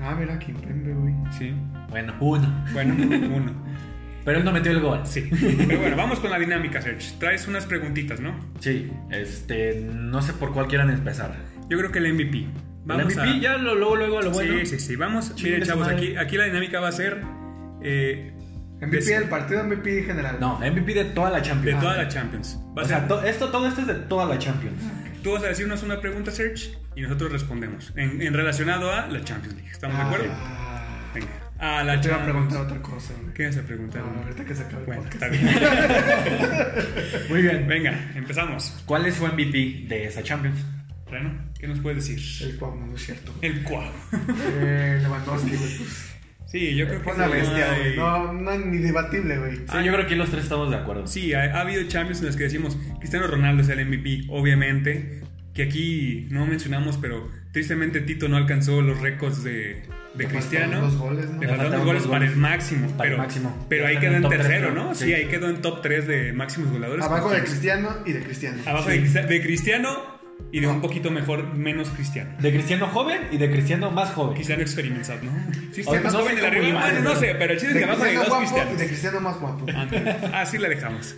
Ah, mira, Kimpembe, güey. sí. Bueno, uno. Bueno, uno. Pero él no metió el gol. Sí. Pero bueno, vamos con la dinámica, Serge. Traes unas preguntitas, ¿no? Sí, este, no sé por cuál quieran empezar. Yo creo que el MVP. Vamos el MVP a... ya lo, luego, luego a lo bueno. Sí, sí, sí. Vamos. Miren, chavos, madre. aquí, aquí la dinámica va a ser eh, MVP de, del partido, MVP general. No, MVP de toda la de Champions. toda la Champions. Va a O sea, ser- to- esto, todo esto es de toda la Champions. tú vas a decirnos una pregunta, Serge, y nosotros respondemos. En, en relacionado a la Champions League. ¿Estamos de acuerdo? Ah, Venga. A la te iba a preguntar otra cosa. ¿Qué vas a preguntar? No, ahorita que se acabe el Bueno, podcast. está bien. Muy bien. Venga, empezamos. ¿Cuál es su MVP de esa Champions? Bueno, ¿qué nos puedes decir? El Cuau, no es cierto. El cuau. Eh, Lewandowski, güey, pues. Sí, yo creo que Fue una bestia, güey. No, no, ni debatible, güey. Sí, yo creo que los tres estamos de acuerdo. Sí, ha, ha habido Champions en las que decimos Cristiano Ronaldo es el MVP, obviamente. Que aquí no mencionamos, pero tristemente Tito no alcanzó los récords de, de Cristiano. dos goles, ¿no? Le faltaron dos faltaron goles para el máximo. Para el pero, máximo. Pero ahí quedó en el tercero, tres, ¿no? ¿no? Sí. Sí. ahí quedó en top 3 de máximos goleadores. Abajo de. Cristiano y de Cristiano. Abajo Sí. de, Cristiano- de Cristiano y de un poquito mejor, menos Cristiano. De Cristiano joven y de Cristiano más joven. Cristiano experimentado, ¿no? Sí, Oye, más no joven de la llaman, No ¿no? sé, pero el chiste es que abajo de Cristiano dos guapo y Cristianos. de Cristiano más guapo. Así la dejamos.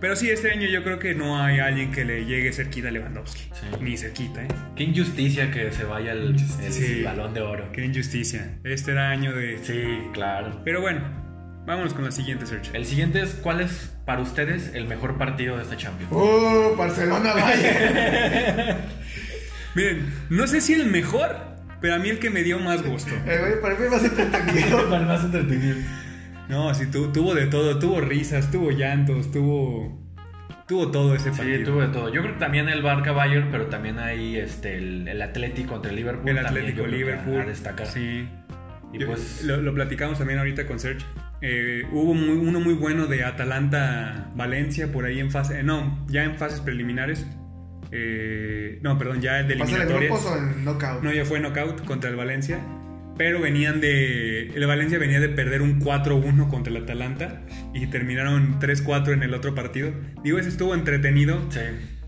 Pero sí, este año yo creo que no hay alguien que le llegue cerquita a Lewandowski. Sí. Ni cerquita, ¿eh? Qué injusticia que se vaya el, el Sí. balón de oro. Qué injusticia. Este era año de... Sí, claro. Pero bueno, vámonos con la siguiente search. El siguiente es, ¿cuál es para ustedes el mejor partido de esta Champions? Uh, Barcelona, vaya. Miren, no sé si el mejor, pero a mí el que me dio más gusto. Eh, güey, para mí más entretenido. Para el más entretenido. No, sí, tu- tuvo de todo. Tuvo risas, tuvo llantos, tuvo... Tuvo todo ese Sí, partido. tuvo de todo. Yo creo que también el Barca Bayern, pero también hay este, el, el Atlético contra el Liverpool. El Atlético Liverpool. A destacar. Sí. Y Yo- pues, lo, lo platicamos también ahorita con Serge. Eh, hubo muy- uno muy bueno de Atalanta-Valencia por ahí en fase. no, ya en fases preliminares. Eh, no, perdón, ya de ¿Pasa de eliminatorias. grupos o en knockout? No, ya fue knockout contra el Valencia. Pero venían de. El Valencia venía de perder un 4-1 contra el Atalanta. Y terminaron 3-4 en el otro partido. Digo, ese estuvo entretenido. sí.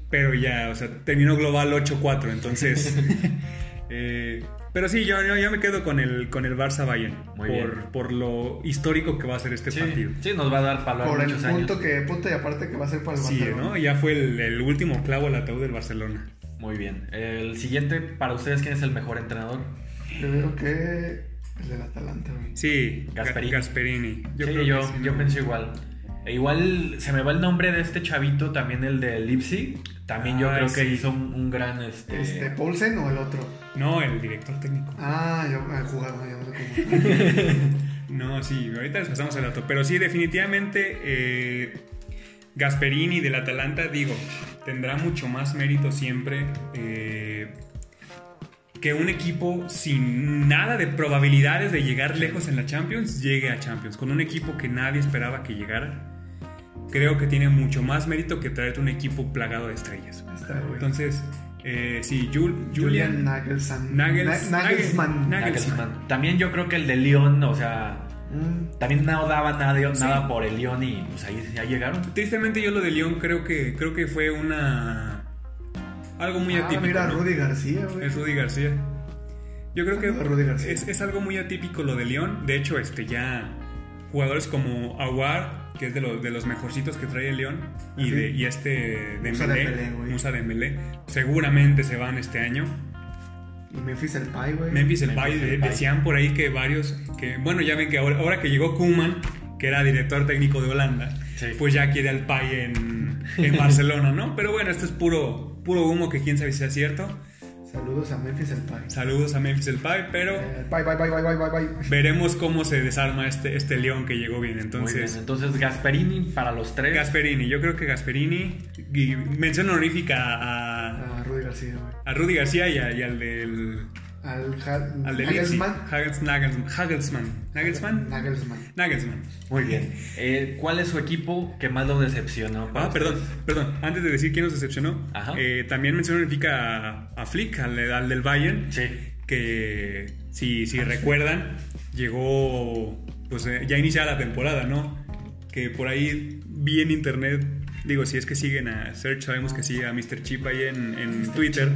Pero ya, o sea, terminó global 8-4, entonces... eh, pero sí, yo, yo, yo me quedo con el, con el Barça Bayern. Muy por, bien. por lo histórico que va a ser este Sí, partido. sí, nos va a dar para Por el muchos punto años. que, punto y aparte que va a ser para el Sí, Barcelona. ¿no? Ya fue el, el último clavo al ataúd del Barcelona. Muy bien. El siguiente, para ustedes, ¿quién es el mejor entrenador? Yo creo que el del Atalanta, güey. Sí, Gasperini. Ga- Gasperini. Yo sí, creo yo, que sí, yo ¿no? pienso igual. E igual se me va el nombre de este chavito, también el de Leipzig. También yo Ah, creo que hizo un, un gran... Este, Este, ¿Paulsen o el otro? No, el director técnico. Ah, yo el jugador, ya no sé cómo. No, sí, ahorita les pasamos el dato. Pero sí, definitivamente eh, Gasperini del Atalanta, digo, tendrá mucho más mérito siempre eh, que un equipo sin nada de probabilidades de llegar lejos en la Champions llegue a Champions. Con un equipo que nadie esperaba que llegara. Creo que tiene mucho más mérito que traerte un equipo plagado de estrellas. Está. Entonces, eh, sí, Jul- Julian Julian Nagelsmann. Nagels- Na- Nagelsmann. Nagel- Nagelsmann. También yo creo que el de Lyon, o sea, Mm, también no daba nada, Sí. nada por el Lyon y pues ahí ya llegaron. Tristemente yo lo de León creo que creo que fue una algo muy Ah, atípico. mira, ¿no? Rudy García, güey. Es Rudy García. Yo creo que Rudy García. es, es algo muy atípico lo de León. De hecho, este ya jugadores como Aguar, que es de los, de los mejorcitos que trae el León, y, de, y este Musa Dembélé, Dembélé, güey. Musa Dembélé, seguramente se van este año. Y Memphis el Pai, güey. Memphis el Depay, de- decían por ahí que varios, que bueno, ya ven que ahora, ahora que llegó Koeman, que era director técnico de Holanda, Sí. pues ya quiere al Pay en, en Barcelona, ¿no? Pero bueno, esto es puro, puro humo que quién sabe si sea cierto. Saludos a Memphis el Pai. Saludos a Memphis el Pay, pero Eh, Bye, bye, bye, bye, bye, bye, bye. veremos cómo se desarma este, este León que llegó bien. Muy bien. Entonces, Entonces Gasperini para los tres. Gasperini, yo creo que Gasperini, y mención honorífica a, A Rudy García, güey. a Rudy García y, a- y al del... Al, Ha- Al del Leipzig. Nagelsmann. Nagelsmann. Nagelsmann. Nagelsmann. Muy bien. Eh, ¿Cuál es su equipo que más lo decepcionó? Ah, perdón, ustedes? perdón. Antes de decir quién nos decepcionó, Ajá. eh, también honorífica a, a Flick, al, al del Bayern, Sí. que si, si recuerdan, llegó pues eh, ya iniciada la temporada, ¿no? Que por ahí vi en internet, digo, si es que siguen a Search, sabemos que sigue a Mr. Chip ahí en, en Twitter,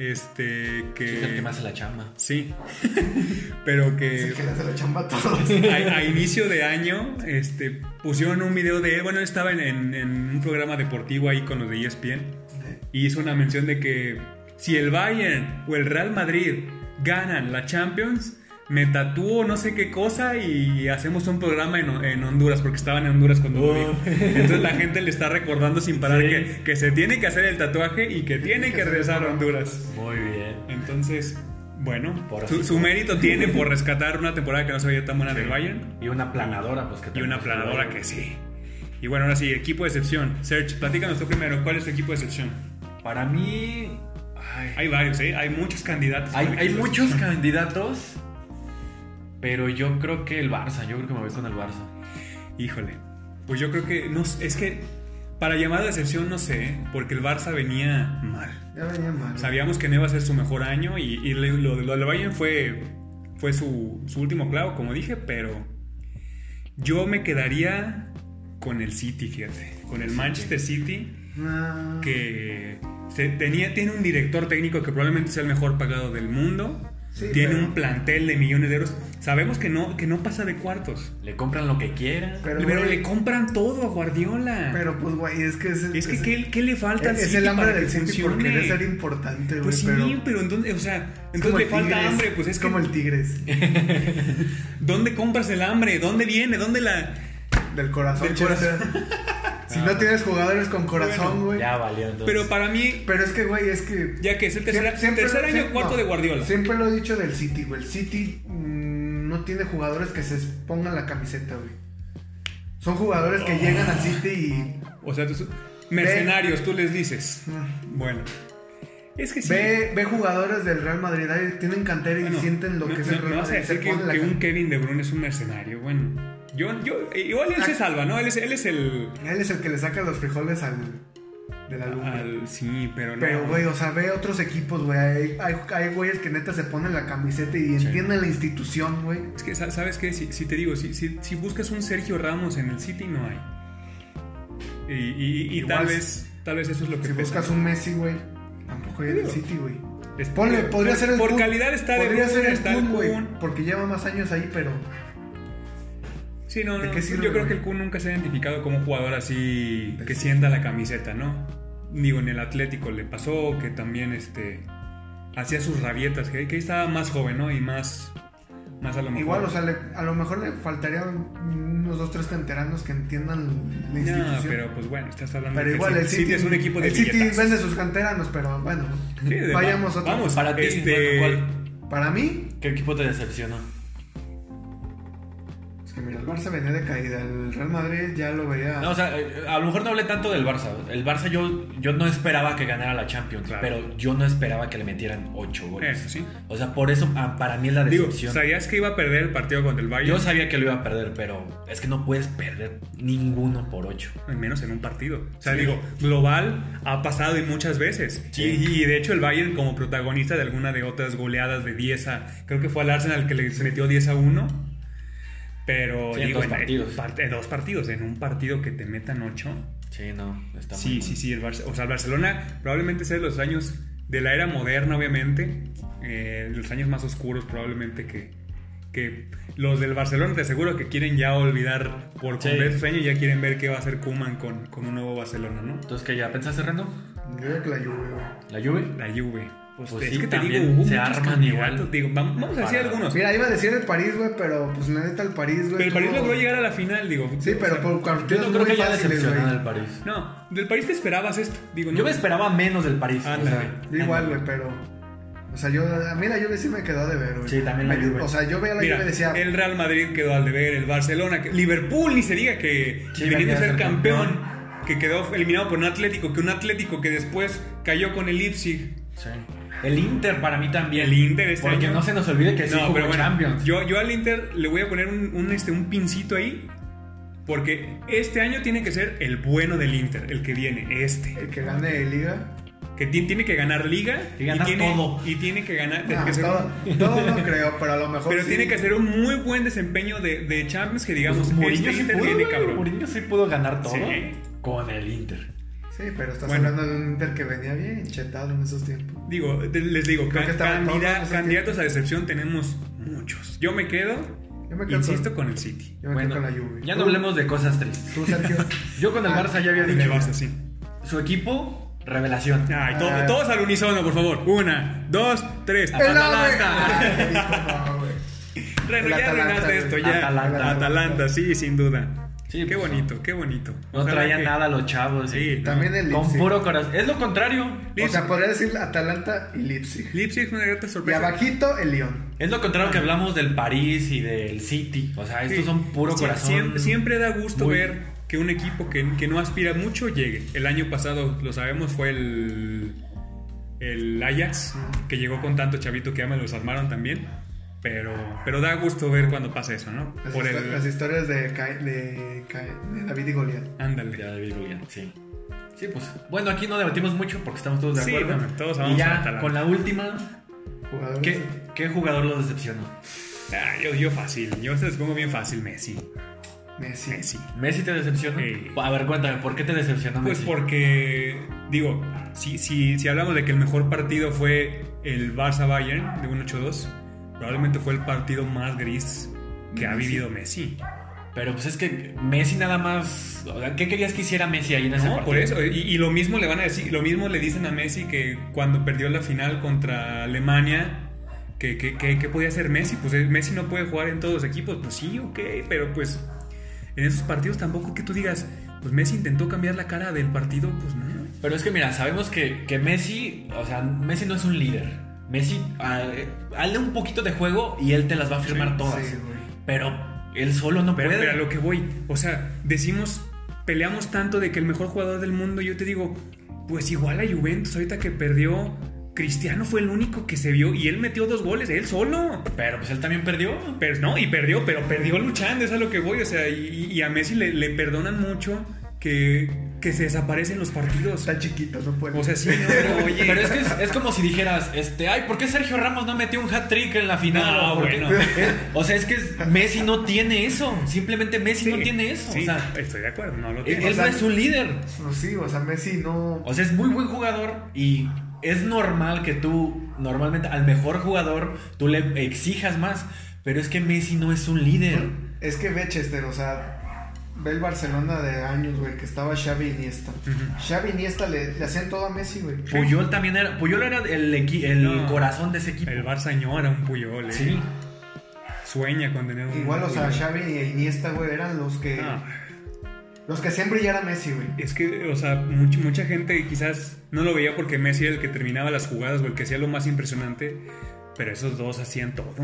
este, que... Es el que más hace la chamba. Sí, pero que... Es el que le hace la chamba a todos. a, a inicio de año este, pusieron un video de él. Bueno, estaba en, en- en un programa deportivo ahí con los de ESPN y hizo una mención de que si el Bayern o el Real Madrid ganan la Champions, me tatúo no sé qué cosa y hacemos un programa en, en Honduras, porque estaban en Honduras cuando lo dijo. Entonces la gente le está recordando sin parar Sí. que, que se tiene que hacer el tatuaje y que tiene que regresar a Honduras. Muy bien. Entonces, bueno, Por su, su mérito tiene por rescatar una temporada que no se veía tan buena del Bayern. Y una planadora, pues que Y una planadora que sí. Y bueno, ahora sí, equipo de excepción. Serge, platícanos tú primero, ¿cuál es tu equipo de excepción? Para mí. ay, Hay varios, ¿eh? Hay muchos candidatos. hay, hay muchos candidatos. Pero yo creo que el Barça. Yo creo que me voy con el Barça. Híjole. Pues yo creo que. No, es que. Para llamar de excepción, no sé, porque el Barça venía mal. Ya venía mal. Sabíamos que no iba a ser su mejor año y, y lo, lo de lo del Bayern fue, fue su, su último clavo, como dije, pero yo me quedaría con el City, fíjate, con el Manchester City, No. que se tenía, tiene un director técnico que probablemente sea el mejor pagado del mundo, Sí, tiene pero- un plantel de millones de euros, sabemos que no, que no pasa de cuartos, Le compran lo que quieran. Pero, pero, güey, le compran todo a Guardiola. Pero pues, güey, es que es, es que, es- ¿qué, qué le falta al es City el hambre que del City por querer ser importante, güey. Pues sí, pero pero, entonces, o sea, es entonces le falta Tigres, hambre, pues es, que como el Tigres. ¿dónde compras el hambre? ¿Dónde viene? ¿Dónde la Del corazón. Del corazón. si no tienes jugadores con corazón, güey. Ya valió entonces. Pero para mí, Pero es que, güey, es que. ya que es el tercer, Siempre- tercer año siempre- cuarto no, de Guardiola. Siempre lo he dicho del City, güey. El City mm, no tiene jugadores que se pongan la camiseta, güey. Son jugadores que llegan al City y. O sea, tú- mercenarios, tú les dices. mm, Bueno. Es que sí. Ve, ve jugadores del Real Madrid, ahí tienen cantera y Bueno, sienten lo no- que es el Real no vas a Madrid. se decir que, ponen la que un cam- Kevin De Bruyne es un mercenario. Bueno, yo, yo, igual él se salva, ¿no? Él es, él es el. Él es el que le saca los frijoles al. de la lumbre. al- sí, pero no. Pero, güey, o sea, ve otros equipos, güey. Hay, hay, hay güeyes que neta se ponen la camiseta y entienden la institución, güey. Es que, sa- ¿sabes qué? Si, si te digo, si, si, si buscas un Sergio Ramos en el City, no hay. Y, y- y Igual tal vez tal vez eso es lo que Si pesa. buscas un Messi, güey, tampoco hay en el City, güey. Ponle, por- podría ser el Por Kun. calidad está de Podría ser el Kun, güey. Porque lleva más años ahí, pero. Sí, no, ¿De no. qué sirve, yo creo que el Kun nunca se ha identificado como un jugador así que City. sienta la camiseta, ¿no? Digo, en el Atlético le pasó que también este hacía sus rabietas, que, que estaba más joven, ¿no? Y más, más a lo mejor. Igual, o sea, le- a lo mejor le faltarían unos dos, tres canteranos que entiendan la No, institución. pero pues bueno, estás hablando Pero de que igual, el City, es un equipo de El City billetazos. vende sus canteranos, pero bueno. Sí, vayamos a otro. Vamos, Para ti, este, bueno, Para mí, ¿Qué equipo te decepcionó? Que mira, el Barça venía de caída. El Real Madrid ya lo veía. No, o sea, eh, a lo mejor no hablé tanto del Barça. El Barça yo, yo no esperaba que ganara la Champions, Claro. pero yo no esperaba que le metieran 8 goles. Eso sí. O sea, por eso ah, para mí es la Digo, decepción. sabías que iba a perder el partido contra el Bayern. yo sabía que lo iba a perder, pero es que no puedes perder ninguno por 8. Al menos en un partido. O sea, digo, global ha pasado y muchas veces. Sí. Y, y de hecho el Bayern como protagonista de alguna de otras goleadas de 10 a... Creo que fue al Arsenal que le metió 10 a 1. Pero Sí, en digo, dos partidos. parte- dos partidos. En un partido que te metan 8. Sí, no, está muy Sí, mal. sí, sí. El Barce- o sea, el Barcelona probablemente sea de los años de la era moderna, obviamente. eh, los años más oscuros probablemente que, que los del Barcelona te aseguro que quieren ya olvidar por Sí. completo sus años y ya quieren ver qué va a hacer Kuman con, con un nuevo Barcelona, ¿no? Entonces, ¿qué ya pensaste, Rendo? Yo creo que la Juve. ¿La Juve? La Juve. Pues, Pues es sí, que te también digo, hubo se arman igual. Digo, vamos, vamos a decir algunos. Mira, iba a decir el París, güey, pero pues la neta el París, güey. pero el París logró llegar a la final, digo. Sí, o pero sea, por Yo partidos no creo muy que haya fáciles, decepcionado al París. No, del París te esperabas esto. Digo, no. Yo me esperaba menos del París. o Ándale. sea, Yo igual, güey, pero. O sea, yo. A mí la Juve sí me quedó de ver, güey. Sí, también la Me- Juve. O sea, yo veía la Mira, Juve y decía. el Real Madrid quedó al deber, el Barcelona, que- Liverpool ni se diga que Sí, a ser ser campeón, campeón. que quedó eliminado por un Atlético, que un Atlético que después cayó con el Leipzig. sí. El Inter para mí también. El Inter este Porque año- no se nos olvide que sí no, jugó pero bueno, Champions. yo, yo al Inter le voy a poner un, un, este, un pincito ahí, porque este año tiene que ser el bueno del Inter, el que viene, este. El que gane Liga. Que ti- tiene que ganar liga Y tiene, todo. y tiene que ganar No, que ser todo, un- todo no creo, pero a lo mejor. pero sí. tiene que hacer un muy buen desempeño de, de Champions que digamos Pues Mourinho este sí Inter pudo, viene cabrón. Mourinho sí pudo ganar todo Sí. con el Inter. Sí, pero estás Bueno. hablando de un Inter que venía bien chetado en esos tiempos. Digo, les digo, Creo que candida- candidatos a decepción tenemos muchos. Yo me quedo, Yo me quedo insisto, con, con el City. yo me Bueno, quedo con la Juve. ya no hablemos de cosas tristes. Tú, Sergio. Yo con el Ah, Barça ya había Le dicho. vas así. Su equipo, revelación. Ay, to- Ah. todos al unísono, por favor. Una, dos, tres. ¡El! Atalanta. No, güey. Reno, El ya Atalanta, esto. Atalanta. Atalanta, sí, sin duda. Sí, qué pues, bonito, qué bonito. No Ojalá traían que- nada los chavos. Sí, y- También el Con Leipzig. puro corazón. Es lo contrario. O Leipzig. sea, podría decir Atalanta y Leipzig. Leipzig es una grata Y sorpresa. abajito el Lyon. Es lo contrario que hablamos del París y del City. O sea, estos Sí. son puro corazón. Siempre, siempre da gusto Muy- ver que un equipo que, que no aspira mucho llegue. El año pasado, lo sabemos, fue el, el Ajax, que llegó con tanto chavito que ya me los armaron también. Pero, pero da gusto ver cuando pasa eso, ¿no? Las, Por histo- el... las historias de, Ca- de, Ca- de David y Goliat. Ándale. Ya, David Goliat, sí. Sí, pues. Bueno, aquí no debatimos mucho porque estamos todos de Sí, acuerdo. no, todos y vamos a ya, Atalanta. con la última. ¿qué, qué jugador los decepcionó? Ah, yo, yo fácil, yo se los pongo bien fácil, Messi. Messi. Messi. ¿Messi te decepcionó? Sí. A ver, cuéntame, ¿por qué te decepcionó Pues Messi? porque, digo, si, si, si hablamos de que el mejor partido fue el Barça-Bayern de un 8-2, probablemente fue el partido más gris que ha vivido Messi. Pero pues es que Messi nada más. o sea, ¿Qué querías que hiciera Messi ahí en ese No, partido? por eso. Y, y lo mismo le van a decir, lo mismo le dicen a Messi que cuando perdió la final contra Alemania, que, que, que- que podía hacer Messi. Pues eh, Messi no puede jugar en todos los equipos. Pues sí, ok, pero pues en esos partidos tampoco que tú digas, pues Messi intentó cambiar la cara del partido, pues no. Pero es que mira, sabemos que, que Messi, o sea, Messi no es un líder. Messi, ah, eh, hazle un poquito de juego y él te las va a firmar Sí, todas. Sí. Pero él solo no Pero, puede. pero a lo que voy, o sea, decimos, peleamos tanto de que el mejor jugador del mundo, yo te digo, pues igual a Juventus, ahorita que perdió, Cristiano fue el único que se vio y él metió dos goles, él solo. Pero pues él también perdió. Pero no, y perdió, pero perdió luchando, es a lo que voy, o sea, y, y a Messi le, le perdonan mucho que, que se desaparecen los partidos. Está chiquito, no puede. O sea, sí, no, pero oye. Pero es que es, es como si dijeras, este, ay, ¿por qué Sergio Ramos no metió un hat-trick en la final? No, O por qué- bueno. O sea, es que Messi no tiene eso. Simplemente Messi Sí, no tiene eso. sí, o sea, estoy de acuerdo, no lo él, tiene. él no es un líder. No, sí, o sea, Messi no. O sea, es muy buen jugador y es normal que tú, normalmente al mejor jugador, tú le exijas más. Pero es que Messi no es un líder. Es que ve Chester, o sea, ve el Barcelona de años, güey, que estaba Xavi y Iniesta. Xavi y Iniesta le, le hacían todo a Messi, güey. Puyol también era, Puyol era el, equi- el No. corazón de ese equipo. El Barça añora un Puyol, eh. Sí. Sueña con tener un Igual, o sea, Puyol. Xavi y Iniesta, güey, eran los que. Ah. Los que hacían brillar a Messi, güey. Es que, o sea, mucha, mucha gente quizás no lo veía porque Messi era el que terminaba las jugadas o el que hacía lo más impresionante, pero esos dos hacían todo.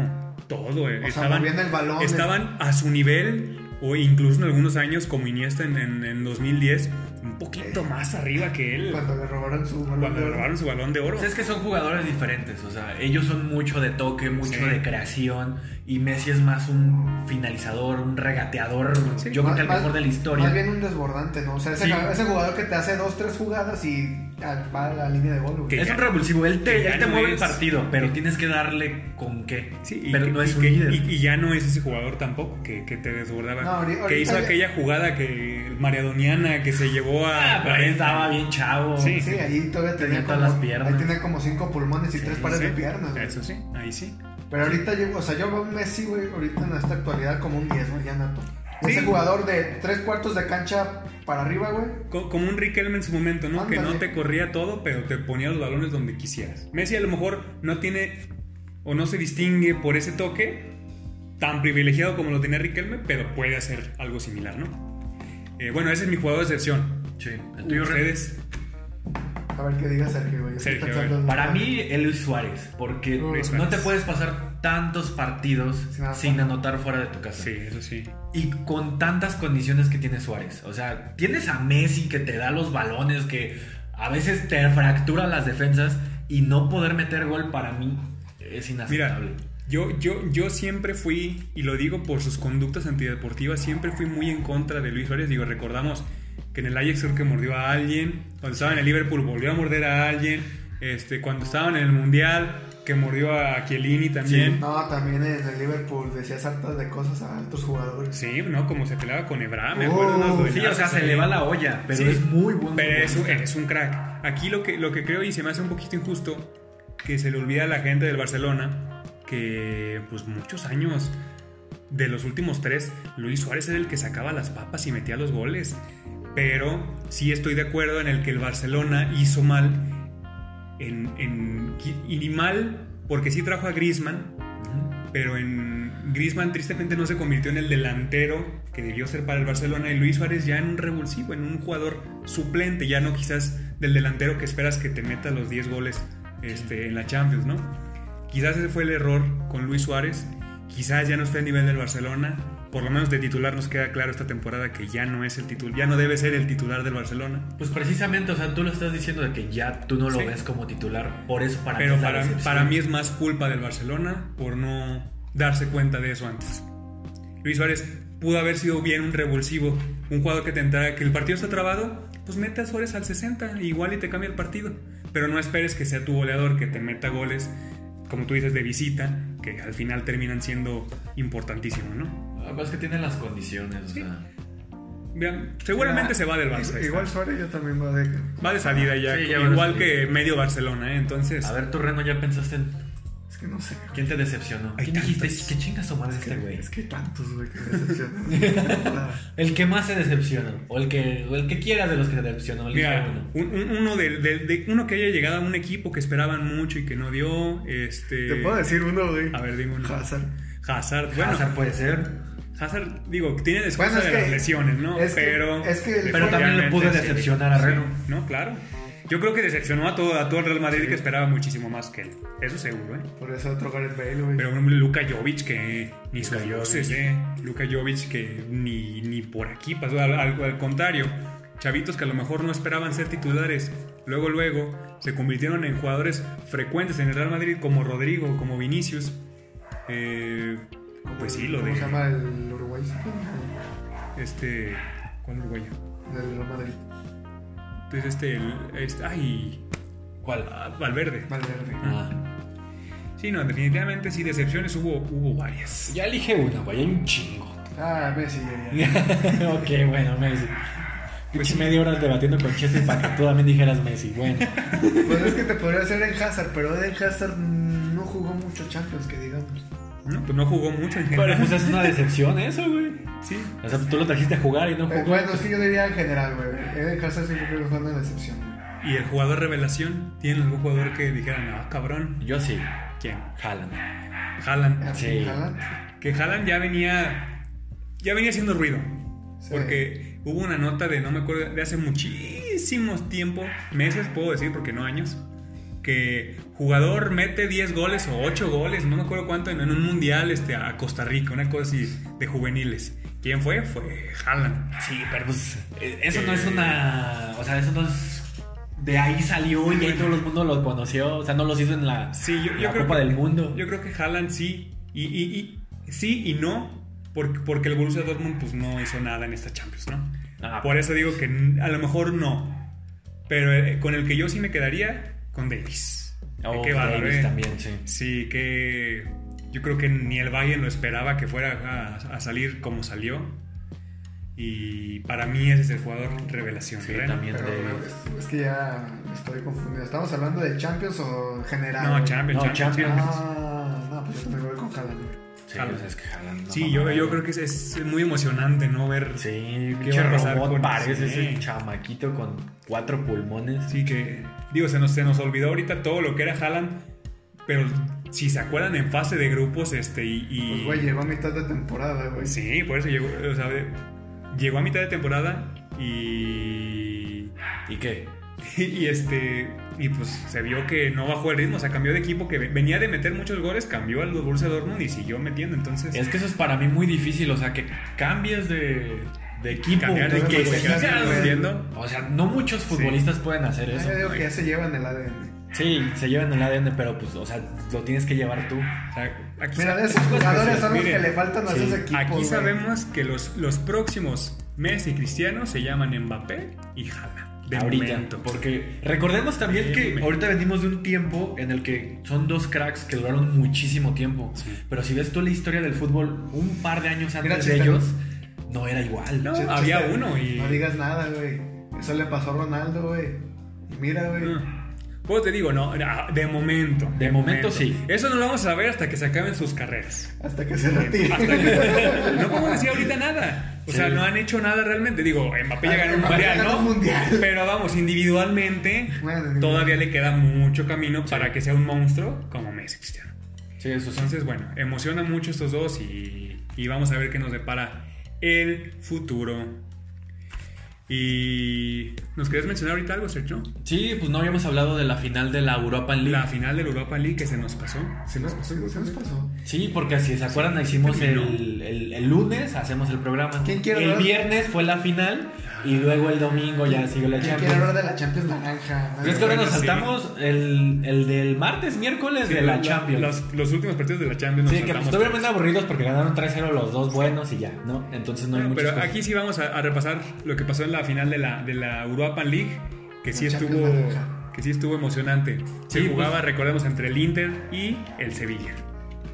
todo. eh. O sea, estaban, el balón. estaban a su nivel, o incluso en algunos años, como Iniesta en, en- en 2010, un poquito más arriba que él. Cuando le robaron su balón Cuando de le oro. robaron su balón de oro. Pues es que son jugadores diferentes, o sea, ellos son mucho de toque, mucho Sí. de creación y Messi es más un finalizador, un regateador, Sí, yo creo que el Más- mejor de la historia. Más bien un desbordante, ¿no? O sea, ese, Sí. ese jugador que te hace dos, tres jugadas y va a la línea de gol, güey. Es ya- un revulsivo, él te, él te no mueve el partido, pero que- tienes que darle con qué. Sí, y pero que- no es y un que- líder. Y, y ya no es ese jugador tampoco que, que te desbordaba. No, que hizo aquella jugada que maradoniana que se llevó a. Ah, pero ahí estaba bien chavo. Sí. Sí, ahí todavía tenía, Tenía todas como, las piernas. Ahí tenía como cinco pulmones y Sí, tres pares Sí, de piernas, güey. Eso sí, ahí sí. Pero ahorita yo, o sea, yo veo a Messi, güey, ahorita en esta actualidad como un 10, güey, ya nato. Sí. Ese jugador de tres cuartos de cancha para arriba, güey. Co- Como un Riquelme en su momento, ¿no? Que no Ándale. te corría todo, pero te ponía los balones donde quisieras. Messi a lo mejor no tiene o no se distingue por ese toque tan privilegiado como lo tenía Riquelme, pero puede hacer algo similar, ¿no? Eh, bueno, ese es mi jugador de excepción. Sí. El tuyo, Ren. Ustedes, A ver qué diga Sergio, güey. Sergio, Para mí, el Luis Suárez, porque Luis no Suárez. te puedes pasar tantos partidos sin anotar fuera de tu casa. sí, eso sí. Y con tantas condiciones que tiene Suárez. O sea, tienes a Messi que te da los balones, que a veces te fractura las defensas y no poder meter gol para mí es Mira, inaceptable. yo, yo, yo siempre fui, y lo digo por sus conductas antideportivas, siempre fui muy en contra de Luis Suárez. Digo, recordamos que en el Ajax creo que mordió a alguien, cuando estaba en el Liverpool volvió a morder a alguien, este, cuando estaban en el Mundial que mordió a Chiellini también. No, también en el Liverpool decías hartas de cosas a otros jugadores. Sí, ¿no? Como se peleaba con Ebra, me Oh, acuerdo. unos Sí, o sea, se le va la olla, pero Sí, es muy buen Pero es un, es un crack. Aquí lo que, lo que creo y se me hace un poquito injusto, que se le olvida a la gente del Barcelona que pues muchos años de los últimos tres, Luis Suárez era el que sacaba las papas y metía los goles. Pero sí estoy de acuerdo en el que el Barcelona hizo mal en, en- y ni mal porque sí trajo a Griezmann, pero en Griezmann tristemente no se convirtió en el delantero que debió ser para el Barcelona y Luis Suárez ya en un revulsivo, en un jugador suplente, ya no quizás del delantero que esperas que te meta los 10 goles este, en la Champions, ¿no? Quizás ese fue el error con Luis Suárez, quizás ya no está a nivel del Barcelona, por lo menos de titular nos queda claro esta temporada que ya no es el titular, ya no debe ser el titular del Barcelona. Pues precisamente, o sea, tú lo estás diciendo de que ya tú no lo Sí. ves como titular. Por eso para Pero mí para, para mí es más culpa del Barcelona por no darse cuenta de eso antes. Luis Suárez pudo haber sido bien un revulsivo, un jugador que te entrara, que el partido está trabado, pues mete a Suárez al 60, igual y te cambia el partido. Pero no esperes que sea tu goleador, que te meta goles, como tú dices, de visita, que al final terminan siendo importantísimos, ¿no? Ah, Es que tiene las condiciones, o Sí. sea. Vean, seguramente se va del Barça. Igual Suárez ya también va de... Va de salida ya, Sí, ya igual que medio Barcelona, ¿eh? Entonces... A ver, tú, Reno, ¿ya pensaste en Es que no sé. quién te decepcionó? Hay ¿Quién dijiste? tantos. ¿Qué chingas su madre Es este güey? es que hay tantos, güey, que me decepcionan. El que más se decepcionó. O el que, o el que quieras de los que te decepcionó. Mira, uno. un- un- uno, de, de- de- uno que haya llegado a un equipo que esperaban mucho y que no dio. Este, Te puedo decir uno, güey. A ver, dime uno. Hazard. Hazard. Bueno, Hazard Hazard, puede ser. Digo, tiene después Bueno, de que- las lesiones, ¿no? es que- pero. es que el- Pero también le pudo decepcionar a Reno. No, claro. Yo creo que decepcionó a todo, a todo el Real Madrid que esperaba muchísimo más que él. Eso seguro, ¿eh? Por eso otro Gareth Bale, güey. Pero un Luka Jovic que ni sus Luka. ¿eh? Luka Jovic que ni, ni por aquí pasó. Al, al- al contrario, chavitos que a lo mejor no esperaban ser titulares, luego, luego se convirtieron en jugadores frecuentes en el Real Madrid, como Rodrigo, como Vinicius. Eh, pues sí, lo ¿Cómo de. se llama el Uruguay? Este. ¿Cuál uruguayo? Del Real Madrid. Entonces, este. El, este ay. ¿Cuál? ah, Valverde. Valverde. Ah. Sí, no, definitivamente sí, decepciones hubo, hubo varias. Ya elige una, güey. Hay un chingo. Ah, Messi, ya, ya. ok, bueno, Messi. Pues media hora debatiendo con Chester para que tú también dijeras Messi. Bueno. Pues es que te podría hacer en Hazard, pero Eden Hazard no jugó mucho Champions, que digamos. No, pues no jugó mucho en Pero general. pues es una decepción eso, güey. Sí. O sea, tú lo trajiste a jugar y no Eh, jugó. bueno, que yo diría en general, güey. Eden Hazard siempre creo que fue una decepción, güey. ¿Y el jugador revelación? ¿Tienen algún jugador que dijeran, ah, cabrón? Yo sí. ¿Quién? Haaland. Haaland. Sí. Haaland. Que Haaland ya venía. Ya venía haciendo ruido. Sí. Porque hubo una nota de, no me acuerdo, de hace muchísimos tiempo, meses puedo decir, porque no años, que jugador mete 10 goles o 8 goles, no me acuerdo cuánto, en, un mundial este, a Costa Rica, una cosa así de juveniles. ¿Quién fue? Fue Haaland. Sí, pero pues eh, eso no es una... O sea, eso no es... De ahí salió y ahí todo el mundo lo conoció. O sea, no los hizo en la, Sí, yo, yo la creo Copa que, del Mundo. Yo creo que Haaland sí, y, y- y- sí y no, porque, porque el Borussia Dortmund pues no hizo nada en esta Champions, ¿no? Ah, Por eso digo que a lo mejor no, pero eh, con el que yo sí me quedaría, con Davis. Oh, Davis ¿eh? también, sí. Sí, que yo creo que ni el Bayern lo esperaba que fuera a, a salir como salió. Y para mí ese es el jugador revelación. Sí, ¿verdad? también Pero de... es, es que ya estoy confundido. ¿Estamos hablando de Champions o general? No? Champions, No, Champions. Champions. Ah, no, pues yo también voy con Haaland. Sí, Haaland. o sea, es que no Sí, yo, yo creo que es, es muy emocionante, ¿no? Ver Sí, ¿Qué va a pasar robot con- parece sí. ese chamaquito con cuatro pulmones. Sí, que. Digo, se nos, se nos olvidó ahorita todo lo que era Haaland. Pero si se acuerdan en fase de grupos, este, y. y- Pues, güey, llegó a mitad de temporada, güey. Sí, por eso llegó. O sea, llegó a mitad de temporada y. ¿Y qué? Y este. Y pues se vio que no bajó el ritmo. O sea, cambió de equipo que venía de meter muchos goles, cambió al Borussia Dortmund y siguió metiendo. Entonces. Es que eso es para mí muy difícil, o sea, que cambies de, de equipo, Cambiar de que sigas- metiendo. O sea, no muchos futbolistas pueden hacer eso. yo digo que ya se llevan el ADN. Sí, se llevan el ADN, pero pues, o sea, lo tienes que llevar tú. o sea, aquí Mira, de esos jugadores son los Miren, que le faltan a sí, esos equipos. Aquí güey. sabemos que los, los próximos Messi y Cristiano se llaman Mbappé y Haaland. De ahorita. momento. Porque recordemos también De que momento. ahorita venimos de un tiempo en el que son dos cracks que duraron muchísimo tiempo. Sí. Pero si ves tú la historia del fútbol un par de años Mira, antes de ellos, no era igual. No, había uno y. No digas nada, güey. Eso le pasó a Ronaldo, güey. Mira, güey. Mm. Pues te digo, no, de momento. De momento, sí. Eso no lo vamos a ver hasta que se acaben sus carreras. Hasta que se retire. Hasta que- no podemos decir ahorita nada. O sea, no han hecho nada realmente. Digo, Mbappé ya ganó un mundial, ganó ¿no? un mundial. Pero vamos, individualmente, Bueno, todavía le queda mucho camino para que sea un monstruo como Messi Cristiano. Sí, eso sí. Entonces, bueno, emociona mucho estos dos y, y vamos a ver qué nos depara el futuro. Y nos querías mencionar ahorita algo, Sergio? Sí, pues no habíamos hablado de la final de la Europa League. La final del Europa League que se nos pasó. Se nos pasó. ¿Qué nos pasó? Sí, porque si se acuerdan, hicimos el, el- el lunes, hacemos el programa. ¿Quién quiere el hablar? viernes fue la final y luego el domingo ya siguió la ¿Quién quiere Champions. hablar de la Champions naranja? Pero es que ahora nos saltamos el, el del martes, miércoles de la Champions. Los, los últimos partidos de la Champions. sí, nos que pues estuvieron aburridos porque ganaron 3-0 los dos buenos y ya, ¿no? Entonces no hay Bueno, pero cosas. aquí sí vamos a, a repasar lo que pasó en la final de la, de la Europa League, que sí estuvo que sí estuvo emocionante. Se Sí, jugaba, pues- recordemos, entre el Inter y el Sevilla.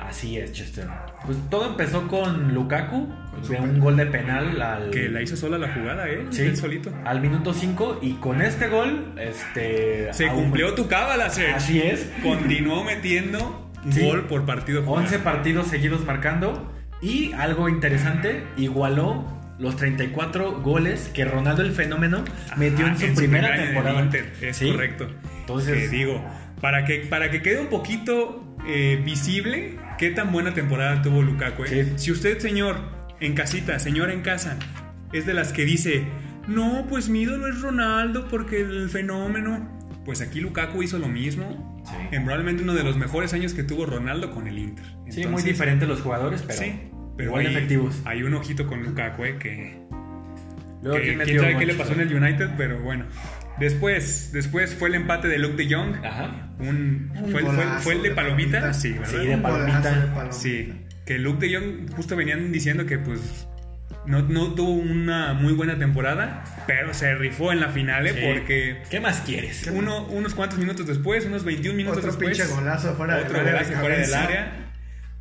Así es, Chester. Pues todo empezó con Lukaku, su de un gol de penal al... Que la hizo sola la jugada, ¿eh? Sí, Él solito. al minuto 5 y con este gol, este... Se cumplió tu cábala, Sergio. Así es. Continuó metiendo Sí. gol por partido. jugado. 11 partidos seguidos marcando y algo interesante, igualó los 34 goles que Ronaldo el Fenómeno metió en su primera primer año en el temporada. Inter, es Sí. correcto. Entonces- Que digo, para que, para que quede un poquito eh, visible qué tan buena temporada tuvo Lukaku. ¿eh? Sí. Si usted, señor, en casita, señora en casa, es de las que dice, no, pues mi ídolo es Ronaldo porque el fenómeno. Pues aquí Lukaku hizo lo mismo. Sí. En probablemente uno de los mejores años que tuvo Ronaldo con el Inter. Sí, muy Entonces, diferentes los jugadores, pero, sí, pero igual hay, efectivos. hay un ojito con Lukaku eh, que, Luego, que ¿quién sabe qué le pasó en el United, pero bueno. Después, después fue el empate de Luke de Jong. Ajá. Un, Un fue, fue- golazo fue el de de Palomita, Palomita. sí, ¿verdad? Sí, de palomita. de palomita. Sí, que Luke de Jong justo venían diciendo que pues no, no tuvo una muy buena temporada, pero se rifó en la final, ¿eh? Sí. porque ¿Qué más quieres? uno, unos cuantos minutos después, unos 21 minutos Otro después, pinche golazo fuera del otro área de golazo fuera del cabeza. área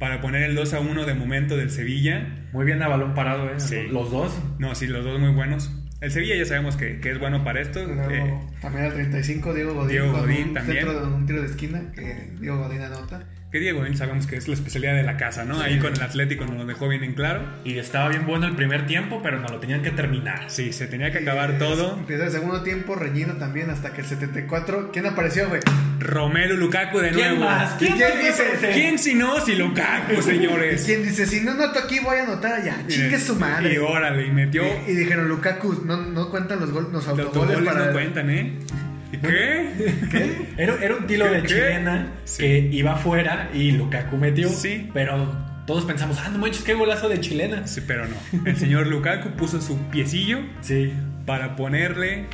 para poner el 2 a 1 de momento del Sevilla. Muy bien a balón parado, ¿eh? Sí. Los dos. No, sí, los dos muy buenos. El Sevilla ya sabemos que, que es bueno para esto. Luego, eh, también al 35, Diego Godín. Diego Godín un también. centro de un tiro de esquina que Diego Godín anota. Que Diego Godín sabemos que es la especialidad de la casa, ¿no? Ahí con el Atlético nos lo dejó bien en claro. Y estaba bien bueno el primer tiempo, pero no lo tenían que terminar. Sí, se tenía que acabar todo. Empieza el segundo tiempo reñido también hasta que el 74. ¿Quién apareció, güey? Romelu Lukaku de ¿Quién nuevo. más? ¿Quién ¿Y quién más dice? ser? ¿Quién si no? Si Lukaku, señores. quien dice, si no noto aquí, voy a anotar allá. Chingue su madre. Y órale, y metió. Y, y dijeron, Lukaku, no, no cuentan los, gol, los Los autogoles autogoles para... no cuentan, ¿eh? ¿Qué? Era, era un tiro de ¿Qué? chilena Sí. que iba afuera y Lukaku metió. Sí. Pero todos pensamos, ah, no manches, qué golazo de chilena. Sí, pero no. El señor Lukaku puso su piecillo Sí. para ponerle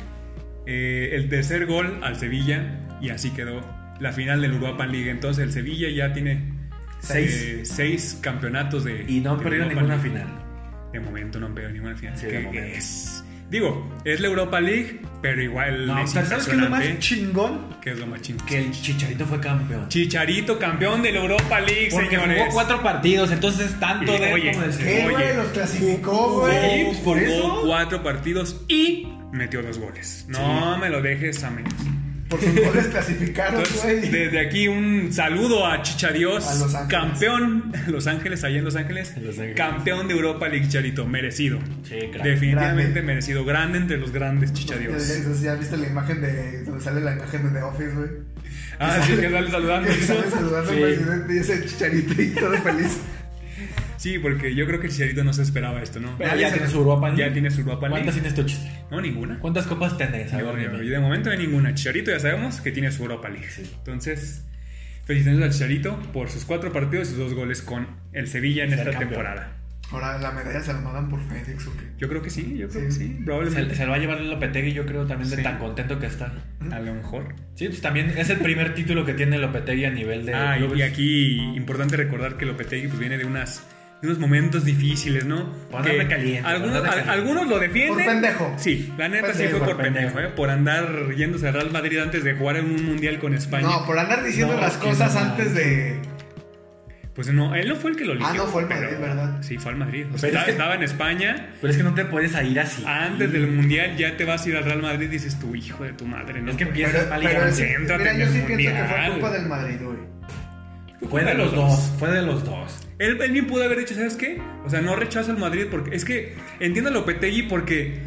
eh, el tercer gol al Sevilla y así quedó la final del Europa League. Entonces el Sevilla ya tiene Seis. eh, seis campeonatos de Y no han perdido ninguna League. final. De momento no han perdido ninguna final. Sí, de que momento. es, digo, es la Europa League, pero igual No, es ¿sabes qué es lo más chingón? que es lo más chingón. Que el Chicharito fue campeón. Chicharito campeón de la Europa League, Porque señores. jugó cuatro partidos, entonces tanto Y, de oye, como del ¿Qué, güey? Los clasificó, Sí, güey. pues por Jugó eso. cuatro partidos y metió dos goles. No me lo dejes a menos. Por sus goles clasificaron, güey. desde aquí un saludo a Chichadios, A Los Ángeles. campeón, Los Ángeles, allá en Los Ángeles, Los Ángeles. campeón de Europa League, Chicharito, merecido. Sí. Definitivamente Grande. merecido, grande entre los grandes Ya, Chichadios. ya- ya viste la imagen de. donde sale la imagen de The Office, güey. Ah, sí, que sale saludando. Que sale saludando Sí. al presidente y ese chicharito y todo feliz. Sí, porque yo creo que Chicharito no se esperaba esto, ¿no? Pero ya tiene su Europa League. Ya tiene su Europa League. ¿Cuántas tienes tú, Chiste? No, ninguna. ¿Cuántas copas tenés? Dime. yo de momento no hay ninguna. Chicharito ya sabemos que tiene su Europa League. Sí. Entonces, felicitaciones al Chicharito por sus cuatro partidos y sus dos goles con el Sevilla en Ser esta campeón. temporada. Ahora la medalla se la mandan por FedEx o qué. Yo creo que sí, yo creo Sí. que sí, Se, probablemente. se lo va a llevar el Lopetegui, yo creo, también de Sí. tan contento que está. A lo mejor. Sí, pues también es el primer título que tiene Lopetegui a nivel de. Ah, y- clubes. y aquí importante recordar que Lopetegui pues viene de unas de unos momentos difíciles, ¿no? Que caliente, Algunos, algunos lo defienden. Por pendejo. Sí, la neta sí fue por por pendejo, pendejo. ¿eh? Por andar yéndose a Real Madrid antes de jugar en un mundial con España. No, por andar diciendo No, las cosas no antes de. Pues no, él no fue el que lo eligió. Ah, no, fue el pero- Madrid, ¿verdad? Sí, fue al Madrid. O sea, es estaba, que- estaba en España. Pero es que no te puedes a ir así. Antes del mundial ya te vas a ir al Real Madrid y dices tu hijo de tu madre, ¿no? Es que empiezas concéntrate mira, yo sí pienso que fue culpa del Madrid, güey. Fue de los dos, fue de los dos. Él, él bien pudo haber dicho, ¿sabes qué? O sea, no rechazo al Madrid porque es que entiendo a Lopetegui porque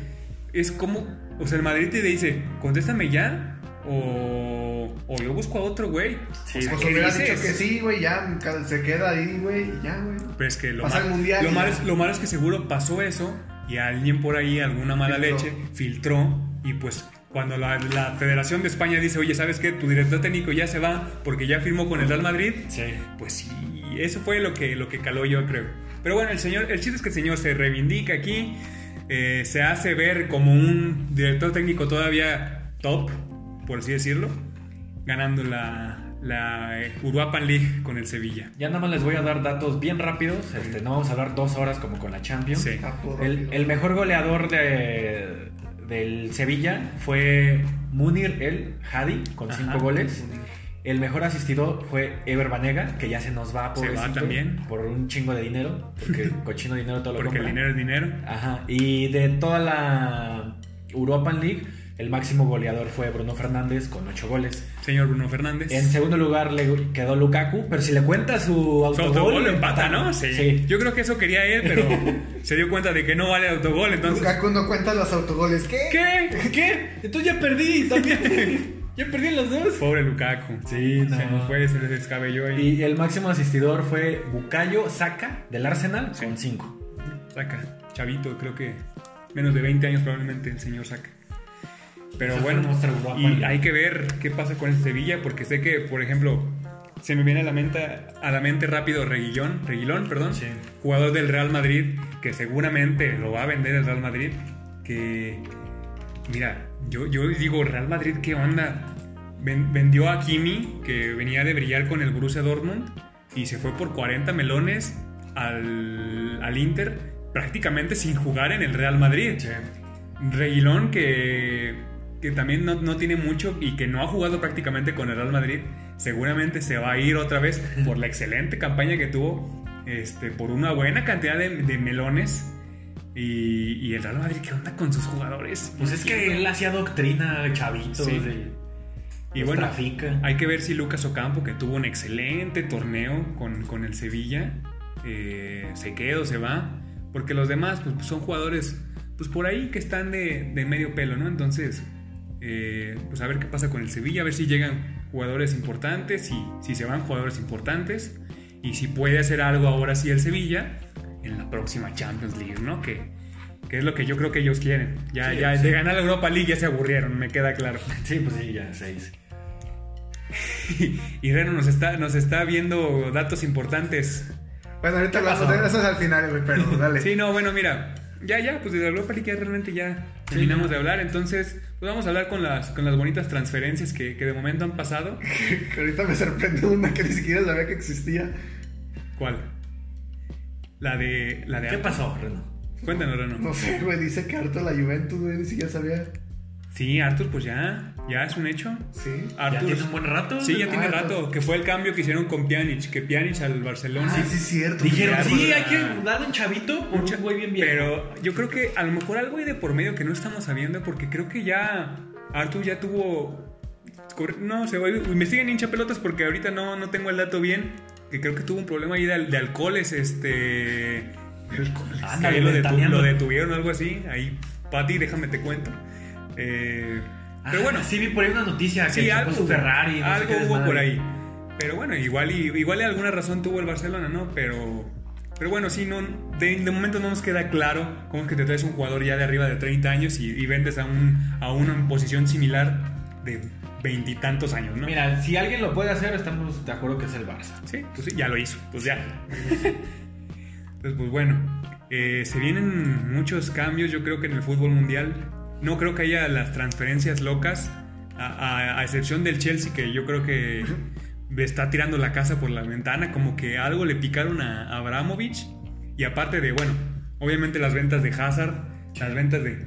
es como, o sea, el Madrid te dice, contéstame ya o, o yo busco a otro güey. Sí, o sea, Pues ¿qué hubiera dicho que sí, güey, ya se queda ahí, güey, y ya, güey. Pero es que lo, Pasa mal- el mundial lo, ya. es, lo malo es que seguro pasó eso y alguien por ahí, alguna mala Filtró. leche, filtró y pues cuando la, la Federación de España dice, oye, ¿sabes qué? Tu director técnico ya se va porque ya firmó con el Real Madrid. Sí. Pues sí, eso fue lo que, lo que caló yo creo. Pero bueno, el señor, el chiste es que el señor se reivindica aquí, eh, se hace ver como un director técnico todavía top, por así decirlo, ganando la, la eh, Uruapan League con el Sevilla. Ya nada más les voy a dar datos bien rápidos. Este, no vamos a hablar dos horas como con la Champions. Sí. El mejor goleador de, del Sevilla fue Munir El Hadi con Ajá. cinco goles. El mejor asistidor fue Ever Banega, que ya se nos va pobrecito, también. por un chingo de dinero, porque el cochino dinero todo lo Porque el compra. dinero es dinero. Ajá. Y de toda la European League, el máximo goleador fue Bruno Fernández con ocho goles. Señor Bruno Fernández. En segundo lugar le quedó Lukaku, pero si le cuentas su Su autogol, autogol lo empata, ¿no? Sí. Sí. Yo creo que eso quería él, pero se dio cuenta de que no vale autogol, entonces... Lukaku no cuenta los autogoles. ¿Qué? ¿Qué? ¿Qué? Entonces ya perdí también. ya perdí en los dos. Pobre Lukaku. Sí, no. Se nos fue, se les descabelló ahí. Y el máximo asistidor fue Bukayo Saka del Arsenal Sí. con 5. Saca, chavito, creo que menos de 20 años probablemente el señor Saca. Pero bueno, y hay que ver qué pasa con el Sevilla, porque sé que, por ejemplo, se me viene a la mente, a la mente rápido Reguilón, Reguilón, perdón, Sí. jugador del Real Madrid, que seguramente lo va a vender el Real Madrid, que, mira, yo, yo digo, Real Madrid, ¿qué onda? Ven- vendió a Kimi, que venía de brillar con el Borussia Dortmund, y se fue por 40 melones al, al Inter, prácticamente sin jugar en el Real Madrid. Reguilón que, que también no, no tiene mucho y que no ha jugado prácticamente con el Real Madrid, seguramente se va a ir otra vez por la excelente campaña que tuvo, este, por una buena cantidad de, de melones. Y, y el Real Madrid, ¿qué onda con sus jugadores? Pues es que él hacía doctrina chavitos. Sí. de- Y bueno, trafica. hay que ver si Lucas Ocampo, que tuvo un excelente torneo con, con el Sevilla, eh, se queda o se va. Porque los demás pues, son jugadores, pues por ahí que están de, de medio pelo, ¿no? Entonces, eh, pues a ver qué pasa con el Sevilla, a ver si llegan jugadores importantes, y si se van jugadores importantes, y si puede hacer algo ahora sí el Sevilla en la próxima Champions League, ¿no? Que, Que es lo que yo creo que ellos quieren. Ya, Sí, ya sí. de ganar la Europa League ya se aburrieron, me queda claro. Sí, pues sí, ya, seis. Y Reno nos está, nos está viendo datos importantes. Bueno, ahorita ¿Qué hablamos de al final, güey, pero dale. Sí, no, bueno, mira. Ya, ya, pues de la Europa League ya realmente ya terminamos de hablar. Entonces, pues vamos a hablar con las, con las bonitas transferencias que, que de momento han pasado. Que ahorita me sorprende una que ni siquiera sabía que existía. ¿Cuál? La de. La de ¿Qué pasó, Reno? Cuéntanos, Reno. No sé, güey, dice que harto la Juventus, güey, ni siquiera sabía. Sí, Arthur, pues ya. Ya es un hecho. Sí. ¿Ya Arthur. tiene un buen rato? Sí, ya tiene Ah, rato. Que fue el cambio que hicieron con Pjanic. Que Pjanic al Barcelona. Ah, sí, es cierto. Dijeron, Ya, sí, pues, hay que dar un chavito por un güey bien viejo. Pero yo creo que a lo mejor algo hay de por medio que no estamos sabiendo. Porque creo que ya. Arthur ya tuvo. No sé, güey, investiguen hincha pelotas porque ahorita no, no tengo el dato bien. Que creo que tuvo un problema ahí de, de alcoholes. Este. Que Ándale, ahí lo, detu- lo detuvieron o algo así. Ahí, Pati, déjame te cuento. Eh, pero Ah, bueno, sí vi por ahí una noticia que sí, algo, su Ferrari. no algo hubo desmadre. por ahí. Pero bueno, igual y igual y alguna razón tuvo el Barcelona, ¿no? Pero pero bueno, sí, no, de, de momento no nos queda claro cómo es que te traes un jugador ya de arriba de 30 años y, y vendes a, un, a uno en posición similar de veintitantos años, ¿no? Mira, si alguien lo puede hacer, estamos de acuerdo que es el Barça. Sí, pues sí, ya lo hizo, pues ya. Entonces, pues bueno, eh, se vienen muchos cambios, yo creo que en el fútbol mundial. No creo que haya las transferencias locas, a, a- a excepción del Chelsea, que yo creo que está tirando la casa por la ventana, como que algo le picaron a Abramovich. Y aparte de, bueno, obviamente las ventas de Hazard, las ventas de...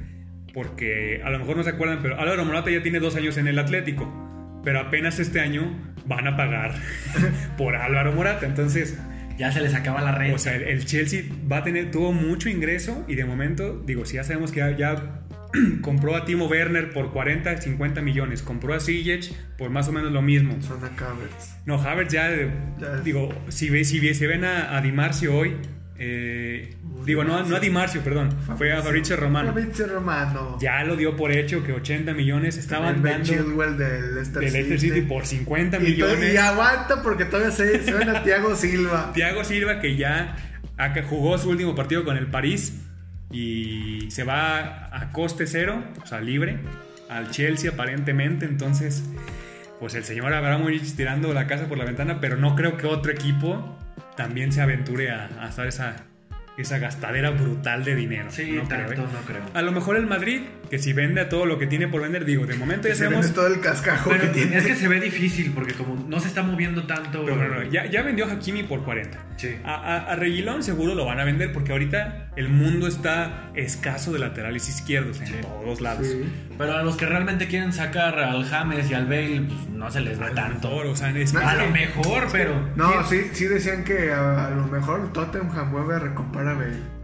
Porque a lo mejor no se acuerdan, pero Álvaro Morata ya tiene dos años en el Atlético. Pero apenas este año van a pagar por Álvaro Morata. Entonces, Ya se les acaba la red. o sea, el, el Chelsea va a tener, tuvo mucho ingreso y de momento, digo, si ya sabemos que ya, ya compró a Timo Werner por 40, 50 millones, compró a Ziyech por más o menos lo mismo. Son Havertz. No, Havertz ya, eh, Ya digo, si, si se ven a, a Di Marcio hoy, eh, digo, no, no a Di Marcio, perdón, fue a Fabrizio Romano. Fabrizio Romano. Ya lo dio por hecho que 80 millones estaban Ben dando Chilwell del Leicester del Leicester City por 50 Y, to- millones. y aguanta porque todavía se, se ven a Thiago Silva. Thiago Silva que ya acá jugó su último partido con el París y se va a coste cero, o sea, libre, al Chelsea aparentemente. Entonces, pues el señor Abramovich tirando la casa por la ventana, pero no creo que otro equipo también se aventure a, a hacer esa, esa gastadera brutal de dinero. sí, no creo, tanto ¿eh? no creo. A lo mejor el Madrid, que si vende a todo lo que tiene por vender, digo, de momento ya Se sabemos... vende todo el cascajo Pero que tiene. es que se ve difícil porque como no se está moviendo tanto. Pero, no, no, ya, ya vendió a Hakimi por 40. Sí. A, a, a Reguilón seguro lo van a vender porque ahorita el mundo está escaso de laterales izquierdos en Sí. todos lados. Sí. Pero a los que realmente quieren sacar al James y al Bale, pues no se les ve A lo tanto. mejor, o sea, es No, A lo mejor, pero. No, sí, sí decían que a, a lo mejor Tottenham vuelve a recomprar a Bale.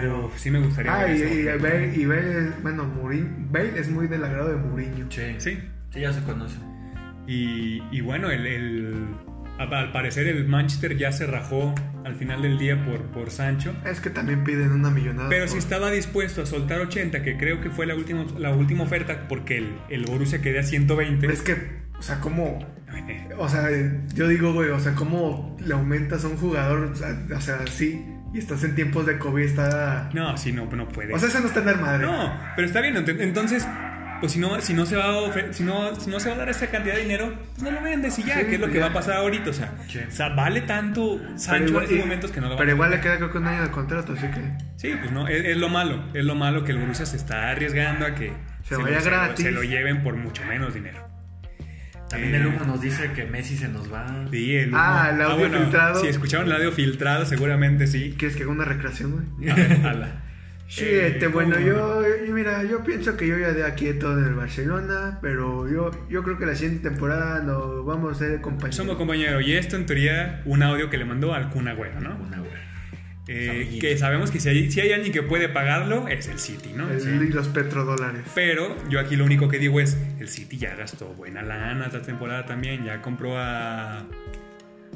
Pero sí me gustaría Ah, ver y, y Bale, y Bale es, bueno, Mourinho, Bale es muy del agrado de Mourinho. Sí. Sí. Sí, ya se conoce. Y, y bueno, el, al parecer el Manchester ya se rajó al final del día por, por Sancho. Es que también piden una millonada. Pero por- si estaba dispuesto a soltar 80, que creo que fue la última, la última oferta, porque el, el Borussia quedó a 120. Es que, o sea, como... O sea, yo digo, güey, o sea, cómo le aumentas a un jugador, o sea, o sea, sí, y estás en tiempos de COVID, está... No, sí, no, no puede. O sea, eso no está en el madre. No, pero está bien. ent- Entonces, pues si no, si no se va a ofe- si no, si no se va a dar esa cantidad de dinero, pues no lo vendes y ya, Sí, que es lo que va a pasar ahorita. O sea, Sí. o sea, vale tanto Sancho igual- en estos momentos que no lo Pero a igual le queda creo que un año de contrato, así que... Sí, pues no, es, es lo malo. Es lo malo que el Borussia se está arriesgando a que Se vaya lo- gratis. se lo lleven por mucho menos dinero. También Eh, el humo nos dice que Messi se nos va. Sí, el Ah, el audio filtrado. Si escucharon el audio filtrado, seguramente sí. ¿Quieres que haga una recreación, güey? A ver, ala. Sí, Eh, este, bueno, yo, yo- mira, yo pienso que yo ya de aquí todo en el Barcelona, pero yo, yo creo que la siguiente temporada nos vamos a ser compañeros. Somos compañeros. Y esto, en teoría, un audio que le mandó al Kun Agüero, ¿no? Una güey. Eh, que sabemos que si hay, si hay alguien que puede pagarlo, es el City, ¿no? El- Sí. Y los petrodólares. Pero yo aquí lo único que digo es, el City ya gastó buena lana esta temporada también, ya compró a...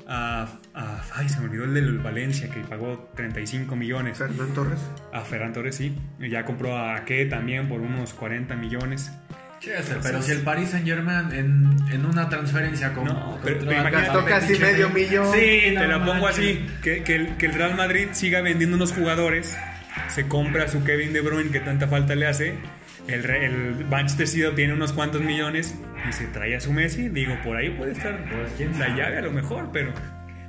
a, a- ay, se me olvidó el del Valencia, que pagó 35 millones. Fernán Torres. A Ferran Torres, sí. Y Ya compró a Ake también por unos 40 millones. Sí, o sea, pero si el Paris Saint Germain en, en una transferencia con. No, pero- imagínate- medio millón. Sí, no Te la pongo así, que, que el, que el Real Madrid siga vendiendo unos jugadores se compra su Kevin De Bruyne que tanta falta le hace. El, el Manchester City tiene unos cuantos millones y se trae a su Messi. Digo, por ahí puede estar Pues, quién la sabe. llave a lo mejor, pero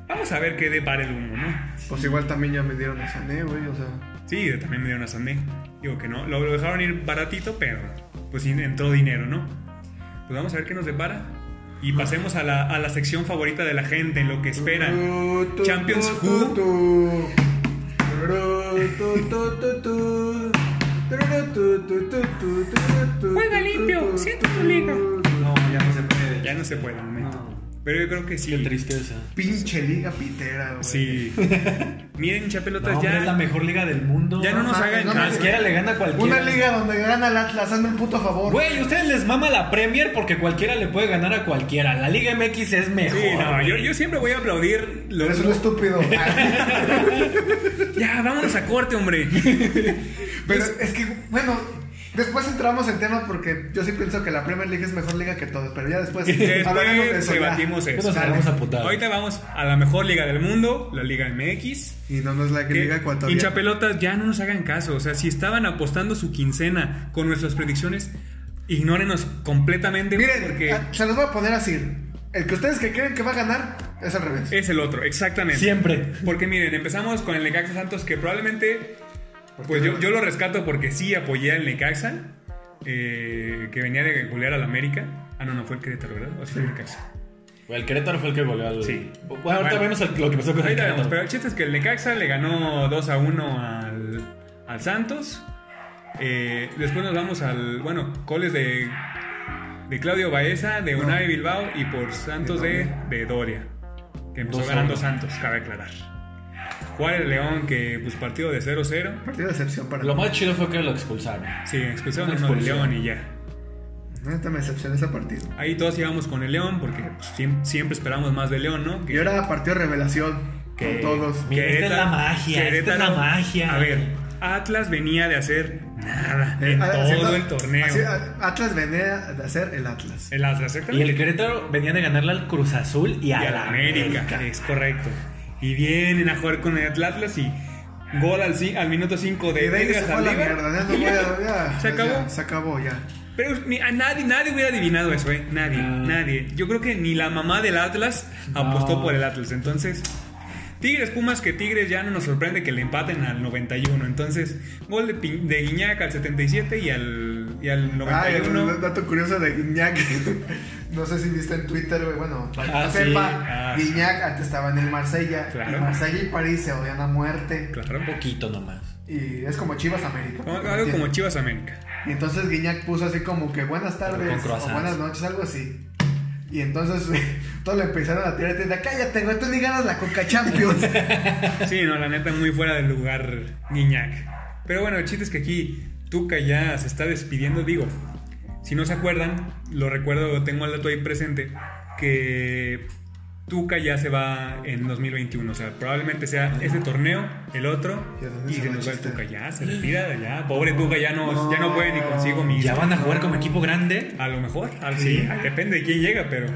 vamos a ver qué depara el humo, ¿no? Pues igual también ya me dieron a Sané, güey, o sea. Sí, también me dieron a Sané. Digo que no, lo, lo dejaron ir baratito, pero pues sí entró dinero, ¿no? Pues vamos a ver qué nos depara. Y pasemos a la, a la sección favorita de la gente, en lo que esperan. Champions Who. Juega limpio, siente tu, liga. No, ya no se puede. Ya no se puede momento. No. Pero yo creo que sí. Qué tristeza. Pinche liga pitera, güey. Sí. Miren, chapelotas, No, ya. hombre, es la mejor liga del mundo. Ya no nos hagan no caso. mames. Cualquiera le gana a cualquiera. Una liga donde gana el Atlas, hazme el puto favor. Güey, ustedes les mama la Premier porque cualquiera le puede ganar a cualquiera. La Liga MX es mejor. Sí, no, yo, yo siempre voy a aplaudir los. Eres un estúpido. Ya, vámonos a corte, hombre. Pero es que, bueno, después entramos en tema porque yo sí pienso que la Premier League es mejor liga que todos, pero ya después hablaremos de Después eso. debatimos eso. a. Ahorita vamos a la mejor liga del mundo, la Liga MX. Y no nos la Que liga ecuatoriana. hinchapelotas, ya no nos hagan caso. O sea, si estaban apostando su quincena con nuestras predicciones, ignórenos completamente. Miren, porque ah, se los voy a poner así. El que ustedes que creen que va a ganar es al revés. es el otro, exactamente. Siempre. Porque miren, empezamos con el Necaxa Santos, que probablemente, pues yo, yo lo rescato porque sí apoyé al Necaxa, eh, que venía de golear al América. Ah, no, no fue el Querétaro, ¿verdad? O fue el Necaxa. El Querétaro fue el que goleó al. Sí. Bueno, ahorita Bueno. vemos el- lo que pasó con el Ahorita vemos, Querétaro. pero el chiste es que el Necaxa le ganó 2 a 1 al, al Santos. Eh, después nos vamos al, bueno, goles de, de Claudio Baeza, de Unai Bilbao y por Santos De de, Doria. de Doria, que empezó ganando. Santos, cabe aclarar. Juárez León, que pues partido de 0-0. Partido de excepción para Lo mí. más chido fue que lo expulsaron. Sí, expulsaron expulsión. León y ya. Neta me decepcionó ese partido. Ahí todos íbamos con el León porque pues, siem- siempre, esperamos más de León, ¿no? Y ahora partido de revelación que- con todos. Mira, esta es la magia, esta es la magia. A ver, Atlas venía de hacer nada Eh, en todo haciendo- el torneo. así, Atlas venía de hacer el Atlas. el Atlas, Y exactamente. el Querétaro venía de ganarle al Cruz Azul y Y a a la la América, es correcto. Y vienen a jugar con el Atlas y gol al, minuto 5 de Y de ahí se fue a la mierda. Ya no Y voy ya, a- ya, se acabó. ya, se acabó ya. Pero ni- a nadie, nadie hubiera adivinado eso, ¿eh? Nadie, No. nadie. Yo creo que ni la mamá del Atlas apostó No. por el Atlas. Entonces, Tigres Pumas, que Tigres ya no nos sorprende que le empaten al 91. Entonces, gol de, Pi- de Guiñac al 77 y al, y al Ay, 91. un dato curioso de Guiñac. no sé si viste en Twitter, güey. Bueno, para que Ah, no sí. sepa, Ah, Guiñac antes estaba en el Marsella. Claro. Y Marsella y París se odian a muerte. Claro. Un poquito nomás. Y es como Chivas América. Como- Algo como Chivas América. Y entonces Guiñac puso así como que buenas tardes o buenas noches, algo así. Y entonces todos le empezaron a tirar de cállate, güey, tú ni ganas la Coca Champions. Sí, no, la neta, muy fuera del lugar Guiñac. Pero bueno, el chiste es que aquí Tuca ya se está despidiendo. Digo, si no se acuerdan, lo recuerdo, tengo el dato ahí presente, que Tuca ya se va en 2021. O sea, probablemente sea ese torneo, el otro, ¿Y se nos va el? Tuca. Ya, se retira, ya. Pobre Tuca, ya no, ya no puede ni consigo mismo. ¿Ya van a jugar como equipo grande? A lo mejor, a- sí, depende de quién llega, pero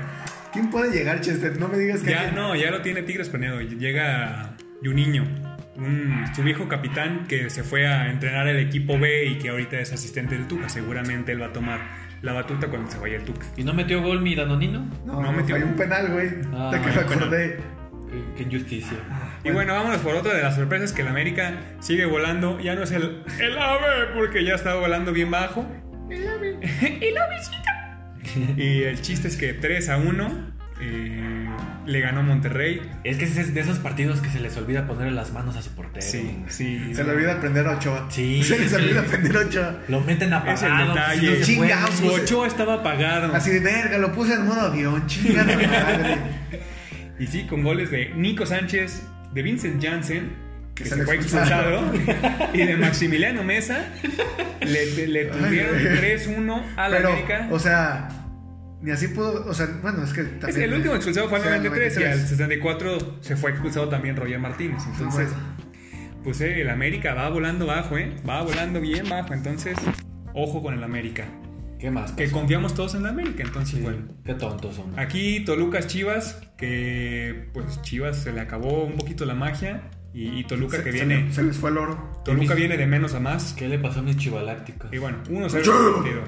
¿Quién puede llegar, Chester? No me digas que ya alguien- no, ya lo tiene Tigres planeado. Llega Juninho, un, su viejo capitán que se fue a entrenar el equipo B y que ahorita es asistente del Tuca. Seguramente él va a tomar la batuta cuando se vaya el Tuca. ¿Y no metió gol mi Danonino? No, no metió. Hay un penal, güey. Ah, de que me acordé. Qué, qué injusticia. Y bueno, vámonos por otra de las sorpresas que el América sigue volando. Ya no es el, el ave, porque ya está volando bien bajo. El ave. el avecito. y el chiste es que 3 a 1 eh, le ganó Monterrey. Es que es de esos partidos que se les olvida ponerle las manos a su portero. Sí, sí. Se le olvida aprender a Ochoa. Sí. Se les olvida aprender a Ochoa. Lo meten apagado. Es el pues. Chingados. Su Ochoa estaba apagado. Así de verga, lo puse en modo avión, chingada madre. Y sí, con goles de Nico Sánchez, de Vincent Janssen, que, Que se, se fue expulsado, y de Maximiliano Mesa, le, le tuvieron Ay, 3-1 a la Pero, América. o sea, ni así pudo. O sea, bueno, es que también. Es que el último expulsado fue al o sea, 93 y al 93. 64 se fue expulsado también Roger Martínez. Entonces, pues eh, el América va volando bajo, ¿eh? Va volando bien bajo. Entonces, ojo con el América. ¿Qué más? Que confiamos todos en el América. Entonces, Sí, bueno. Qué tontos son. Aquí Tolucas Chivas, que pues Chivas se le acabó un poquito la magia. Y, y Toluca Se- que viene. Se, les fue el oro. Toluca viene de menos a más. ¿Qué le pasó a mis chivalácticos? Y bueno, 1-0 el partido.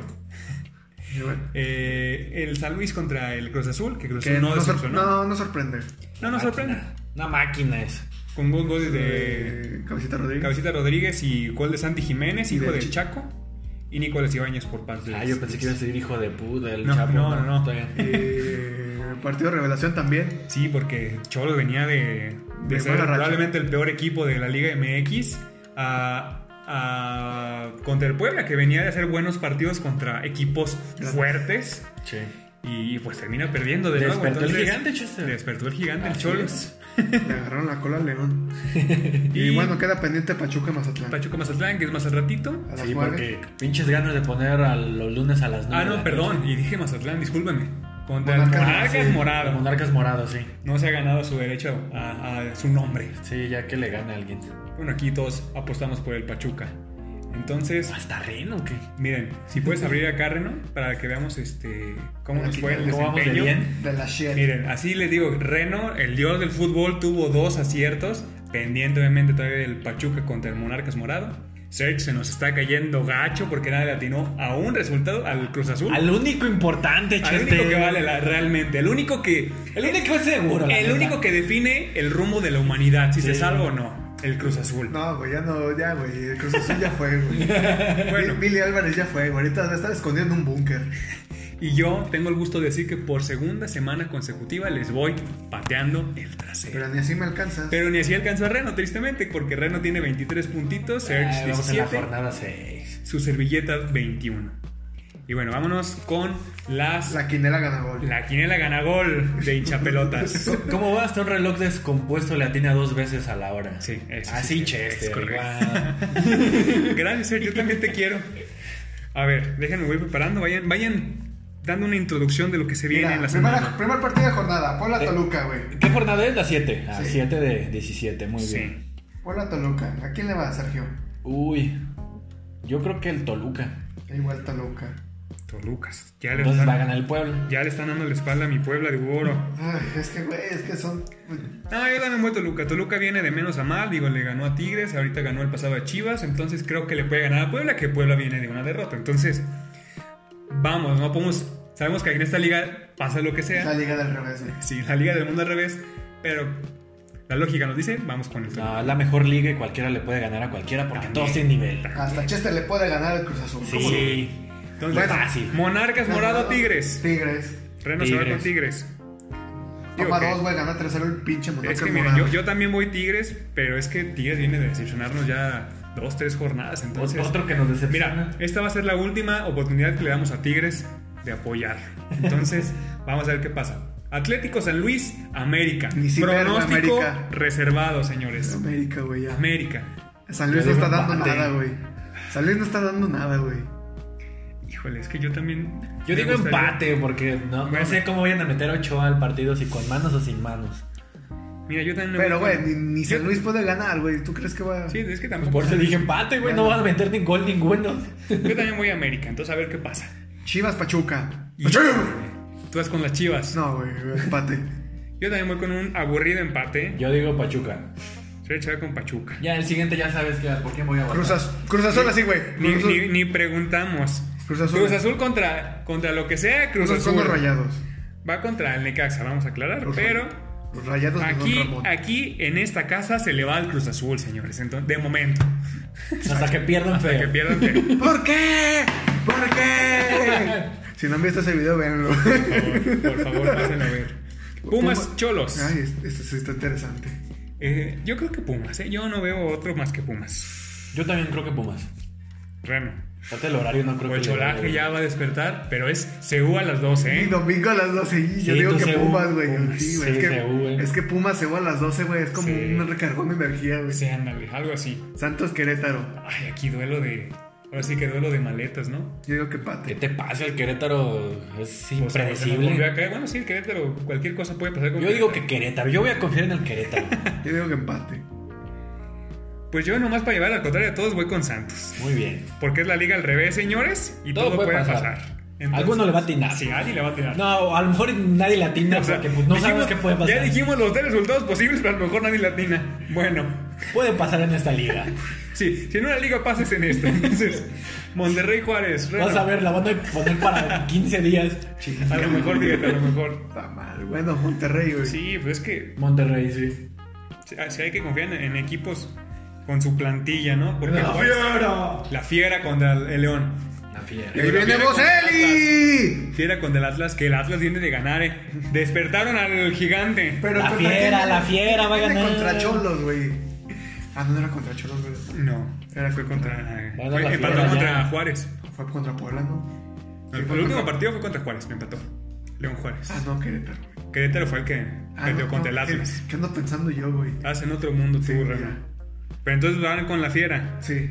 Eh, el San Luis contra el Cruz Azul, que Cruz que Azul no no, decepcionó. no, no sorprende. No nos sorprende. Una máquina es. Con gol, gol de Eh, Cabecita Rodríguez. Cabecita Rodríguez y gol de Santi Jiménez, hijo de del Chi- Chaco. Y Nicolás Ibáñez por parte de Ah, yo pensé que iba a ser hijo de puta, el No, chapo. no, no, no. Eh, partido de revelación también. Sí, porque Cholos venía de, de De ser probablemente el peor equipo de la Liga MX a, a- contra el Puebla, que venía de hacer buenos partidos contra equipos fuertes. Sí. Y pues termina perdiendo de nuevo. Despertó el entonces- gigante, Chester. Despertó el gigante, el Cholos. Le agarraron la cola al León. y, Y- bueno, queda pendiente Pachuca Mazatlán. Pachuca Mazatlán, que es más al ratito. A Sí, porque pinches ganas de poner a los lunes a las 9. Ah, no, perdón. Y dije Mazatlán, discúlpeme. Contra Monarcas, el Monarcas sí, Morado. Monarcas morados, sí. No se ha ganado su derecho a, a su nombre. Sí, ya que le gane a alguien. Bueno, aquí todos apostamos por el Pachuca. Entonces, ¿Hasta Reno o qué? miren, si puedes abrir acá, Reno, para que veamos este cómo nos Aquí fue el ¿Cómo vamos de desempeño. bien? De la Shell. Miren, así les digo, Reno, el dios del fútbol, tuvo dos aciertos, pendiente obviamente todavía del Pachuca contra el Monarcas Morado. Serge se nos está cayendo gacho porque nadie le atinó a un resultado al Cruz Azul. Al único importante, Al Chester. único que vale la- realmente, el único que El único es seguro. el único que define el rumbo de la humanidad, si Sí. se salva o no, el Cruz Azul. No, güey, ya no, ya, güey. El Cruz Azul ya fue, güey. Bueno. Billy Álvarez ya fue, güey. Ahorita debe estar escondido en un búnker. Y yo tengo el gusto de decir que por segunda semana consecutiva les voy pateando el trasero. Pero ni así me alcanzas. Pero ni así alcanzó a Reno, tristemente, porque Reno tiene 23 puntitos, Serge vamos en la 17, jornada 6. su servilleta 21. Y bueno, vámonos con las... La quinela gana gol. La quinela gana gol de hinchapelotas. ¿Cómo va? Hasta un reloj descompuesto le atina dos veces a la hora. Sí, eso sí, Así, sí, Chester. es correcto. igual. Gracias, Serge, yo también te quiero. A ver, déjenme, voy preparando, vayan, vayan dando una introducción de lo que se viene Mira, en la primera- semana. primer partido de jornada. Puebla Eh. Toluca, güey. ¿Qué jornada es? La 7. Ah, Sí. 7 de 17, muy Sí. bien. Puebla Toluca. ¿A quién le va, Sergio? Uy, yo creo que el Toluca. Igual Toluca. Tolucas. Ya le, Entonces va a están, ganar el pueblo. ya le están dando la espalda a mi Puebla de oro. Ay, es que, güey, es que son. No, yo también voy a Toluca. Toluca viene de menos a mal. Digo, le ganó a Tigres. Ahorita ganó el pasado a Chivas. Entonces creo que le puede ganar a Puebla. Que Puebla viene de una derrota. Entonces, vamos, no podemos. Sabemos que en esta liga pasa lo que La sea. liga del revés, güey. Sí, la liga del mundo al revés. Pero la lógica nos dice, vamos con el Toluca. No, es la mejor liga y cualquiera le puede ganar a cualquiera porque todos tienen nivel. Hasta Chester le puede ganar al Cruz Azul. Sí. Entonces, Bueno, fácil. Monarcas, Morado, Tigres. Tigres. Reno se va con Tigres. Digo Toma que- dos, güey, gana 3-0 el pinche Es Monarcas que miren, Morado. yo, yo también voy Tigres, pero es que Tigres viene de decepcionarnos ya dos, tres jornadas. Entonces, Otro que nos decepciona. Mira, esta va a ser la última oportunidad que le damos a Tigres de apoyar. Entonces, vamos a ver qué pasa. Atlético San Luis, América. Ni Pronóstico América. reservado, señores. América, güey, ya. América. San Luis no está dando nada, güey. San Luis no está dando nada, güey. Híjole, es que yo también. Yo digo gustaría- empate porque no, no Bueno. sé cómo vayan a meter a Ochoa al partido, si con manos o sin manos. Mira, yo también. me Pero, güey, ni, ni San Luis puede ganar, güey. ¿Tú crees que va a.? Sí, es que tampoco. Por eso dije empate, güey, no van a meter ni gol ninguno. Yo también voy a América, entonces a ver qué pasa. Chivas Pachuca. Y- Tú vas con las chivas. No, güey, empate. Yo también voy con un aburrido empate. Yo digo Pachuca. Se voy a echar con Pachuca. Ya el siguiente ya sabes que, por quién voy a votar. Cruz, Az- Cruz Azul así, güey. Ni, Cruz Azul. ni- ni preguntamos. Cruz Azul. Cruz Azul contra, contra lo que sea, Cruz Cruz Azul Azul. son los rayados. Va contra el Necaxa, vamos a aclarar. Pero Los rayados de Don aquí, Ramón. aquí en esta casa se le va al Cruz Azul, señores. Entonces, de momento. Hasta que pierdan Hasta feo. que pierdan feo. ¿Por qué? ¿Por qué? si no han visto ese video, véanlo. Por favor, por favor, pásenlo a ver. Pumas Puma- Cholos. Ay, este sí está interesante. Eh, yo creo que Pumas, ¿eh? Yo no veo otro más que Pumas. Yo también creo que Pumas. Reno. Aparte el horario no creo O que el cholaje bien. ya va a despertar, pero es CU a las 12, Y ¿eh? domingo a las 12. Y yo Sí, digo que Pumas, güey. Pumas. Sí, güey. Sí, es, que, es que Pumas a las 12, güey. Es como Sí. un recargón de energía, güey. Sí, ándale, algo así. Santos Querétaro. Ay, aquí duelo de. Ahora sí que duelo de maletas, ¿no? Yo digo que ¿Qué empate. te pasa? El Querétaro es impredecible. Bueno, sí, el Querétaro, cualquier cosa puede pasar con Yo digo Querétaro. que Querétaro. Yo voy a confiar en el Querétaro. Yo digo que empate. Pues yo nomás para llevar al contrario a todos voy con Santos. Muy bien. Porque es la liga al revés, señores, y todo, Todo puede puede pasar. pasar. Alguno le va a atinar. Sí, alguien le va a atinar. No, a lo mejor nadie la atina O sea, porque pues, no dijimos- sabes qué puede pasar. Ya dijimos los tres resultados posibles, pero a lo mejor nadie latina. Bueno, puede pasar en esta liga. Sí, si en una liga pasas en esta. Entonces, Monterrey Juárez. Reno. Vas a ver, la van a poner para 15 días. A lo mejor, fíjate, a lo mejor. Está mal. Bueno, Monterrey, güey. Sí, pues es que Monterrey, sí. sí, sí hay que confiar en, en equipos con su plantilla, ¿no? Porque La fiera. la fiera contra el el León. La fiera. ¡Y ahí viene Boselli! Fiera contra el Atlas, que el Atlas viene de ganar, eh. Despertaron al gigante. Pero La ¿contra fiera, quién? la fiera va a ganar. contra Cholos, güey. Ah, no, no era contra Cholos, güey. No, era fue contra. Bueno, fue- la empató Fiera contra ya. Juárez. Fue contra Puebla, ¿no? El, el último partido fue contra Juárez, me empató. León Juárez. Ah, no, Querétaro. güey. Querétaro fue el que Ah, perdió no, contra el no, Atlas. ¿Qué, qué ando pensando yo, güey? Estás en otro mundo tú, Sí, Reno. ya. Pero entonces van con la fiera. Sí.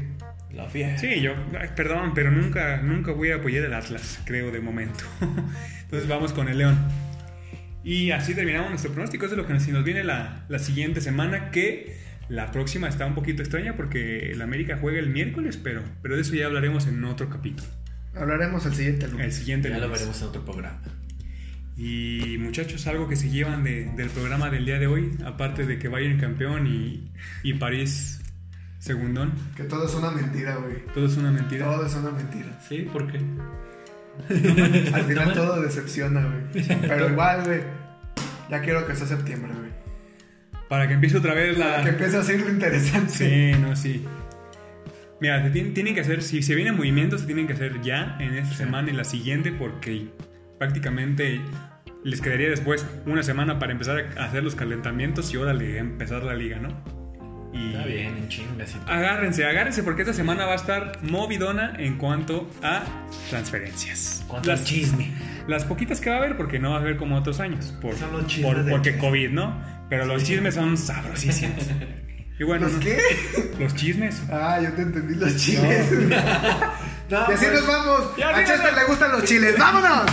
La fiera. Sí, yo, ay, perdón, pero nunca, nunca voy a apoyar el Atlas, creo, de momento. Entonces vamos con el León. Y así terminamos nuestro pronóstico. Eso es lo que nos, viene la, la siguiente semana, que la próxima está un poquito extraña porque el América juega el miércoles, pero, pero de eso ya hablaremos en otro capítulo. Hablaremos el siguiente El lunes. siguiente Ya lo lunes. veremos en otro programa. Y muchachos, algo que se llevan de- del programa del día de hoy, aparte de que Bayern campeón y, y París segundón, Que todo es una mentira, güey. todo es una mentira. Todo es una mentira. ¿Sí? ¿Por qué? Al final todo decepciona, güey. Pero igual, güey. Ya quiero que sea septiembre, güey. Para que empiece otra vez la... Que empiece a ser lo interesante. Sí, no, sí. Mira, se tienen, que hacer, si se vienen movimientos, se tienen que hacer ya en esta semana y la siguiente, porque prácticamente les quedaría después una semana para empezar a hacer los calentamientos y órale, empezar la liga, ¿no? Y Está bien, agárrense, agárrense, porque esta semana va a estar movidona en cuanto a transferencias. Cuánto Las, chisme. las poquitas que va a haber, porque no va a haber como otros años, por, Son los chismes por- porque COVID, ¿no? Pero los chismes son sabrosísimos. Y bueno, ¿Los qué? los chismes. Ah, yo te entendí los chiles. No, y así pues, nos vamos. Ya, a Chester le gustan los chiles. ¡Vámonos!